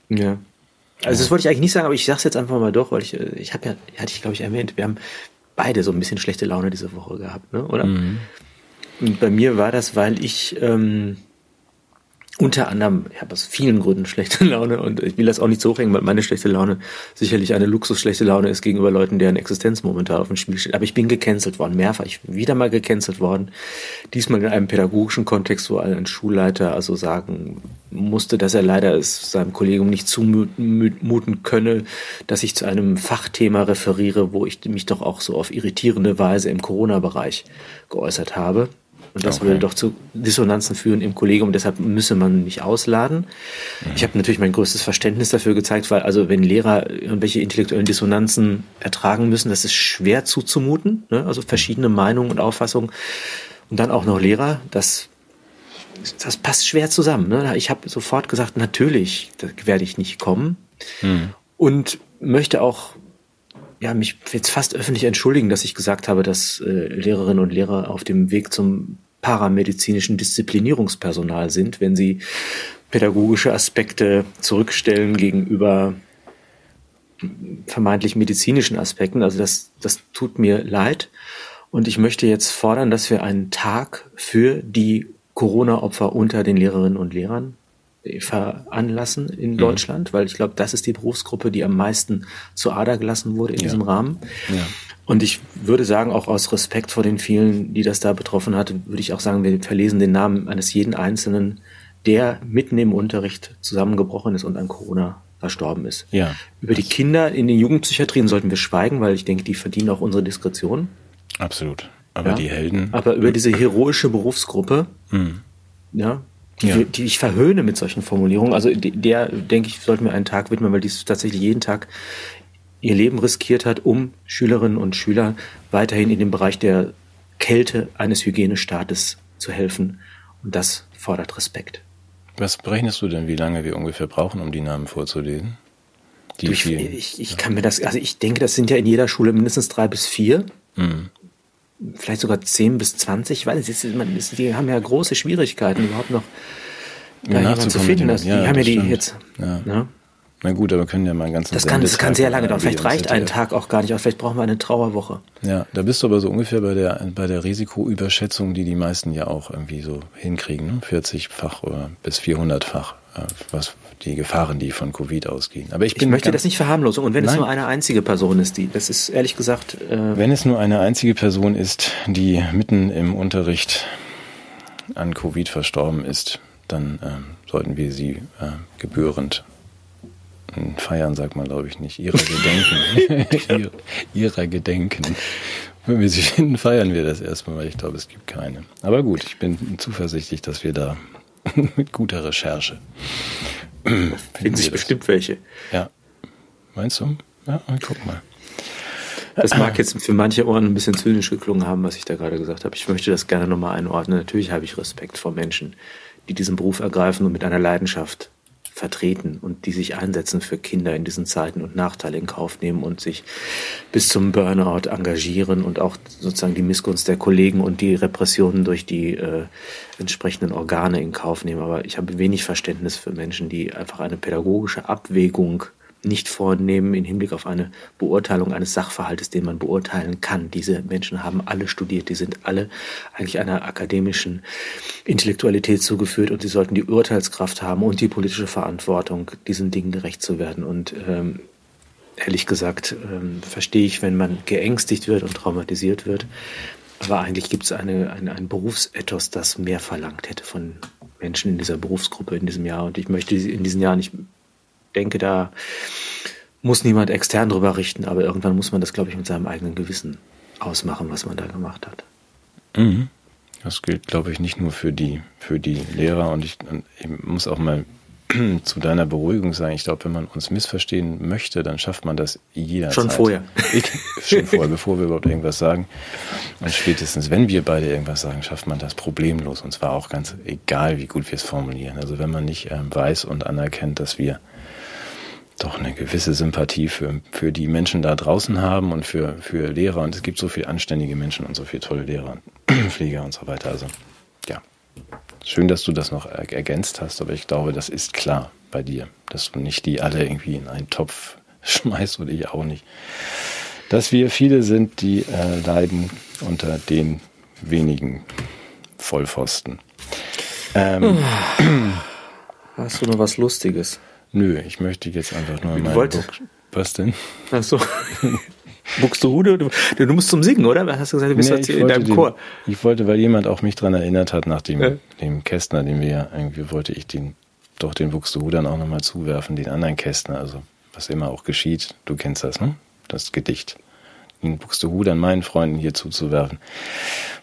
S3: Ja. Also das wollte ich eigentlich nicht sagen, aber ich sage es jetzt einfach mal doch, weil ich, äh, ich habe ja, hatte ich glaube ich erwähnt, wir haben beide so ein bisschen schlechte Laune diese Woche gehabt, ne? oder? Mhm. Und bei mir war das, weil ich ähm, unter anderem, ich habe aus vielen Gründen schlechte Laune und ich will das auch nicht so hochhängen, weil meine schlechte Laune sicherlich eine luxusschlechte Laune ist gegenüber Leuten, deren Existenz momentan auf dem Spiel steht. Aber ich bin gecancelt worden, mehrfach. Ich bin wieder mal gecancelt worden. Diesmal in einem pädagogischen Kontext, wo ein Schulleiter also sagen musste, dass er leider es seinem Kollegium nicht zumuten könne, dass ich zu einem Fachthema referiere, wo ich mich doch auch so auf irritierende Weise im Corona-Bereich geäußert habe. Und das okay. würde doch zu Dissonanzen führen im Kollegium, deshalb müsse man mich ausladen. Mhm. Ich habe natürlich mein größtes Verständnis dafür gezeigt, weil also wenn Lehrer irgendwelche intellektuellen Dissonanzen ertragen müssen, das ist schwer zuzumuten, ne? also verschiedene Meinungen und Auffassungen und dann auch noch Lehrer, das das passt schwer zusammen. Ne? Ich habe sofort gesagt, natürlich werde ich nicht kommen mhm. und möchte auch ja, mich jetzt fast öffentlich entschuldigen, dass ich gesagt habe, dass äh, Lehrerinnen und Lehrer auf dem Weg zum paramedizinischen Disziplinierungspersonal sind, wenn sie pädagogische Aspekte zurückstellen gegenüber vermeintlich medizinischen Aspekten. Also das, das tut mir leid. Und ich möchte jetzt fordern, dass wir einen Tag für die Corona-Opfer unter den Lehrerinnen und Lehrern veranlassen in mhm. Deutschland, weil ich glaube, das ist die Berufsgruppe, die am meisten zu Ader gelassen wurde in ja. diesem Rahmen. Ja. Und ich würde sagen, auch aus Respekt vor den vielen, die das da betroffen hat, würde ich auch sagen, wir verlesen den Namen eines jeden Einzelnen, der mitten im Unterricht zusammengebrochen ist und an Corona verstorben ist.
S1: Ja.
S3: Über die Kinder in den Jugendpsychiatrien sollten wir schweigen, weil ich denke, die verdienen auch unsere Diskretion.
S1: Absolut. Aber ja? die Helden.
S3: Aber über diese heroische Berufsgruppe, mhm. ja, die, ja. die ich verhöhne mit solchen Formulierungen. Also der, denke ich, sollten wir einen Tag widmen, weil die tatsächlich jeden Tag ihr Leben riskiert hat, um Schülerinnen und Schüler weiterhin in dem Bereich der Kälte eines Hygienestaates zu helfen. Und das fordert Respekt.
S1: Was berechnest du denn, wie lange wir ungefähr brauchen, um die Namen vorzulesen?
S3: Die ich, ich, ich, kann mir das, also ich denke, das sind ja in jeder Schule mindestens drei bis vier. Mhm vielleicht sogar 10 bis 20, weil es ist, man, ist, die haben ja große Schwierigkeiten, überhaupt noch
S1: da jemanden zu finden.
S3: Das, ja, die haben ja die stimmt. jetzt.
S1: Ja. Ja. Na gut, aber können ja mal ganz
S3: Das kann, das kann sehr lange dauern. Vielleicht reicht ein Tag auch gar nicht, aber vielleicht brauchen wir eine Trauerwoche.
S1: Ja, da bist du aber so ungefähr bei der, bei der Risikoüberschätzung, die die meisten ja auch irgendwie so hinkriegen, ne? 40-fach oder bis 400-fach, äh, was die Gefahren, die von Covid ausgehen. Aber ich, bin
S3: ich möchte das nicht verharmlosen. Und wenn Nein. es nur eine einzige Person ist, die, das ist ehrlich gesagt.
S1: Äh wenn es nur eine einzige Person ist, die mitten im Unterricht an Covid verstorben ist, dann äh, sollten wir sie äh, gebührend feiern, sagt man glaube ich nicht, ihrer Gedenken. ihrer Gedenken. Wenn wir sie finden, feiern wir das erstmal, weil ich glaube, es gibt keine. Aber gut, ich bin zuversichtlich, dass wir da mit guter Recherche
S3: Finden sich bestimmt welche.
S1: Ja. Meinst du? Ja, guck mal.
S3: Das mag jetzt für manche Ohren ein bisschen zynisch geklungen haben, was ich da gerade gesagt habe. Ich möchte das gerne nochmal einordnen. Natürlich habe ich Respekt vor Menschen, die diesen Beruf ergreifen und mit einer Leidenschaft vertreten und die sich einsetzen für Kinder in diesen Zeiten und Nachteile in Kauf nehmen und sich bis zum Burnout engagieren und auch sozusagen die Missgunst der Kollegen und die Repressionen durch die äh, entsprechenden Organe in Kauf nehmen. Aber ich habe wenig Verständnis für Menschen, die einfach eine pädagogische Abwägung nicht vornehmen im Hinblick auf eine Beurteilung eines Sachverhaltes, den man beurteilen kann. Diese Menschen haben alle studiert, die sind alle eigentlich einer akademischen Intellektualität zugeführt und sie sollten die Urteilskraft haben und die politische Verantwortung, diesen Dingen gerecht zu werden. Und ähm, ehrlich gesagt ähm, verstehe ich, wenn man geängstigt wird und traumatisiert wird. Aber eigentlich gibt es eine, eine, ein Berufsethos, das mehr verlangt hätte von Menschen in dieser Berufsgruppe in diesem Jahr. Und ich möchte in diesem Jahr nicht denke, da muss niemand extern drüber richten, aber irgendwann muss man das, glaube ich, mit seinem eigenen Gewissen ausmachen, was man da gemacht hat.
S1: Mhm. Das gilt, glaube ich, nicht nur für die, für die Lehrer und ich, ich muss auch mal zu deiner Beruhigung sagen, ich glaube, wenn man uns missverstehen möchte, dann schafft man das jederzeit.
S3: Schon vorher.
S1: Ich, schon vorher, bevor wir überhaupt irgendwas sagen. Und spätestens, wenn wir beide irgendwas sagen, schafft man das problemlos. Und zwar auch ganz egal, wie gut wir es formulieren. Also wenn man nicht ähm, weiß und anerkennt, dass wir doch eine gewisse Sympathie für, für die Menschen da draußen haben und für, für Lehrer. Und es gibt so viele anständige Menschen und so viele tolle Lehrer, Pfleger und so weiter. Also, ja. Schön, dass du das noch ergänzt hast, aber ich glaube, das ist klar bei dir, dass du nicht die alle irgendwie in einen Topf schmeißt oder ich auch nicht. Dass wir viele sind, die äh, leiden unter den wenigen Vollpfosten.
S3: Ähm, Hast du noch was Lustiges?
S1: Nö, ich möchte jetzt einfach nur mal. Was denn?
S3: Ach so. Buxtehude? Du, du musst zum Singen, oder? Hast du gesagt, du bist nee, jetzt in deinem
S1: den,
S3: Chor?
S1: Ich wollte, weil jemand auch mich daran erinnert hat, nach dem, ja. dem Kästner, den wir ja irgendwie wollte ich den doch den Buxtehudern auch nochmal zuwerfen, den anderen Kästner, also was immer auch geschieht. Du kennst das, ne? Das Gedicht. Den Buxtehudern meinen Freunden hier zuzuwerfen.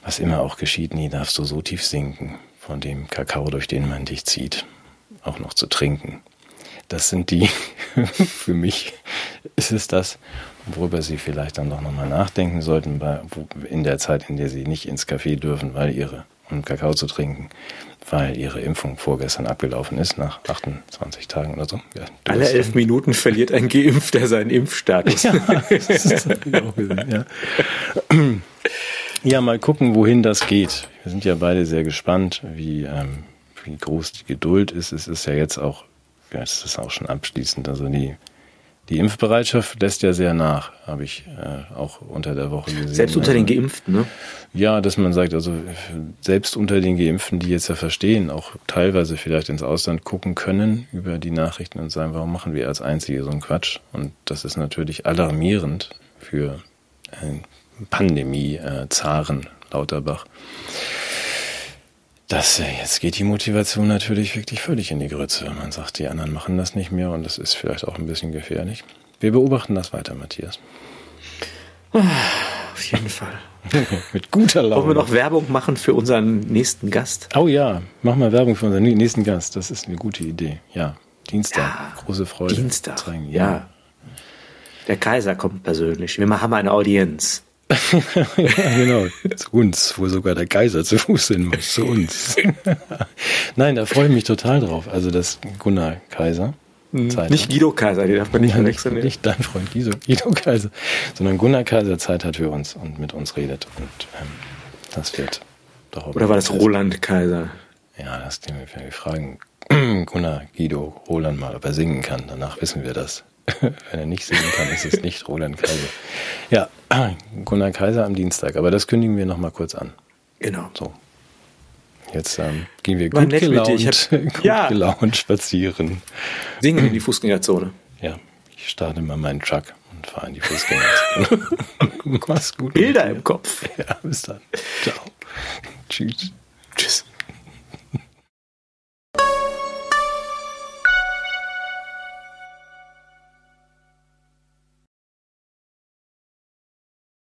S1: Was immer auch geschieht, nie darfst du so tief sinken, von dem Kakao, durch den man dich zieht, auch noch zu trinken. Das sind die, für mich ist es das, worüber Sie vielleicht dann doch nochmal nachdenken sollten, bei, in der Zeit, in der Sie nicht ins Café dürfen, weil Ihre, um Kakao zu trinken, weil Ihre Impfung vorgestern abgelaufen ist, nach 28 Tagen oder so.
S3: Ja, Alle elf Minuten verliert ein Geimpfter seinen Impfstatus. Ja, das ist auch gesehen, ja.
S1: Ja, mal gucken, wohin das geht. Wir sind ja beide sehr gespannt, wie, ähm, wie groß die Geduld ist. Es ist ja jetzt auch, ja, es ist auch schon abschließend. Also die, die Impfbereitschaft lässt ja sehr nach, habe ich äh, auch unter der Woche gesehen.
S3: Selbst unter
S1: also,
S3: den Geimpften, ne?
S1: Ja, dass man sagt, also selbst unter den Geimpften, die jetzt ja verstehen, auch teilweise vielleicht ins Ausland gucken können über die Nachrichten und sagen, warum machen wir als Einzige so einen Quatsch? Und das ist natürlich alarmierend für äh, Pandemie-Zaren äh, Lauterbach. Das, äh, jetzt geht die Motivation natürlich wirklich völlig in die Grütze. Man sagt, die anderen machen das nicht mehr und das ist vielleicht auch ein bisschen gefährlich. Wir beobachten das weiter, Matthias.
S3: Auf jeden Fall.
S1: Mit guter Laune.
S3: Wollen wir noch Werbung machen für unseren nächsten Gast?
S1: Oh ja, mach mal Werbung für unseren nächsten Gast. Das ist eine gute Idee. Ja, Dienstag. Ja, Große Freude.
S3: Dienstag. Ja. ja. Der Kaiser kommt persönlich. Wir haben eine Audienz.
S1: Ja, genau. Zu uns, wo sogar der Kaiser zu Fuß hin muss. Zu uns. Nein, da freue ich mich total drauf. Also das Gunnar Kaiser.
S3: Hm, Zeit nicht Guido Kaiser, die darf man nicht verwechseln.
S1: Nicht, nicht dein Freund Guido, Guido Kaiser, sondern Gunnar Kaiser Zeit hat für uns und mit uns redet. Und ähm, das wird
S3: doch Oder war das Roland Kaiser?
S1: Ja, das können wir fragen. Gunnar, Guido, Roland mal, ob er singen kann. Danach wissen wir das. Wenn er nicht singen kann, ist es nicht Roland Kaiser. Ja, Gunnar Kaiser am Dienstag, aber das kündigen wir nochmal kurz an.
S3: Genau.
S1: So. Jetzt ähm, gehen wir gut gelaunt, hab, gut ja. gelaunt spazieren.
S3: Singen in die Fußgängerzone.
S1: Ja, ich starte mal meinen Truck und fahre in die Fußgängerzone.
S3: Mach's gut. Bilder im Kopf.
S1: Ja, bis dann. Ciao. Tschüss.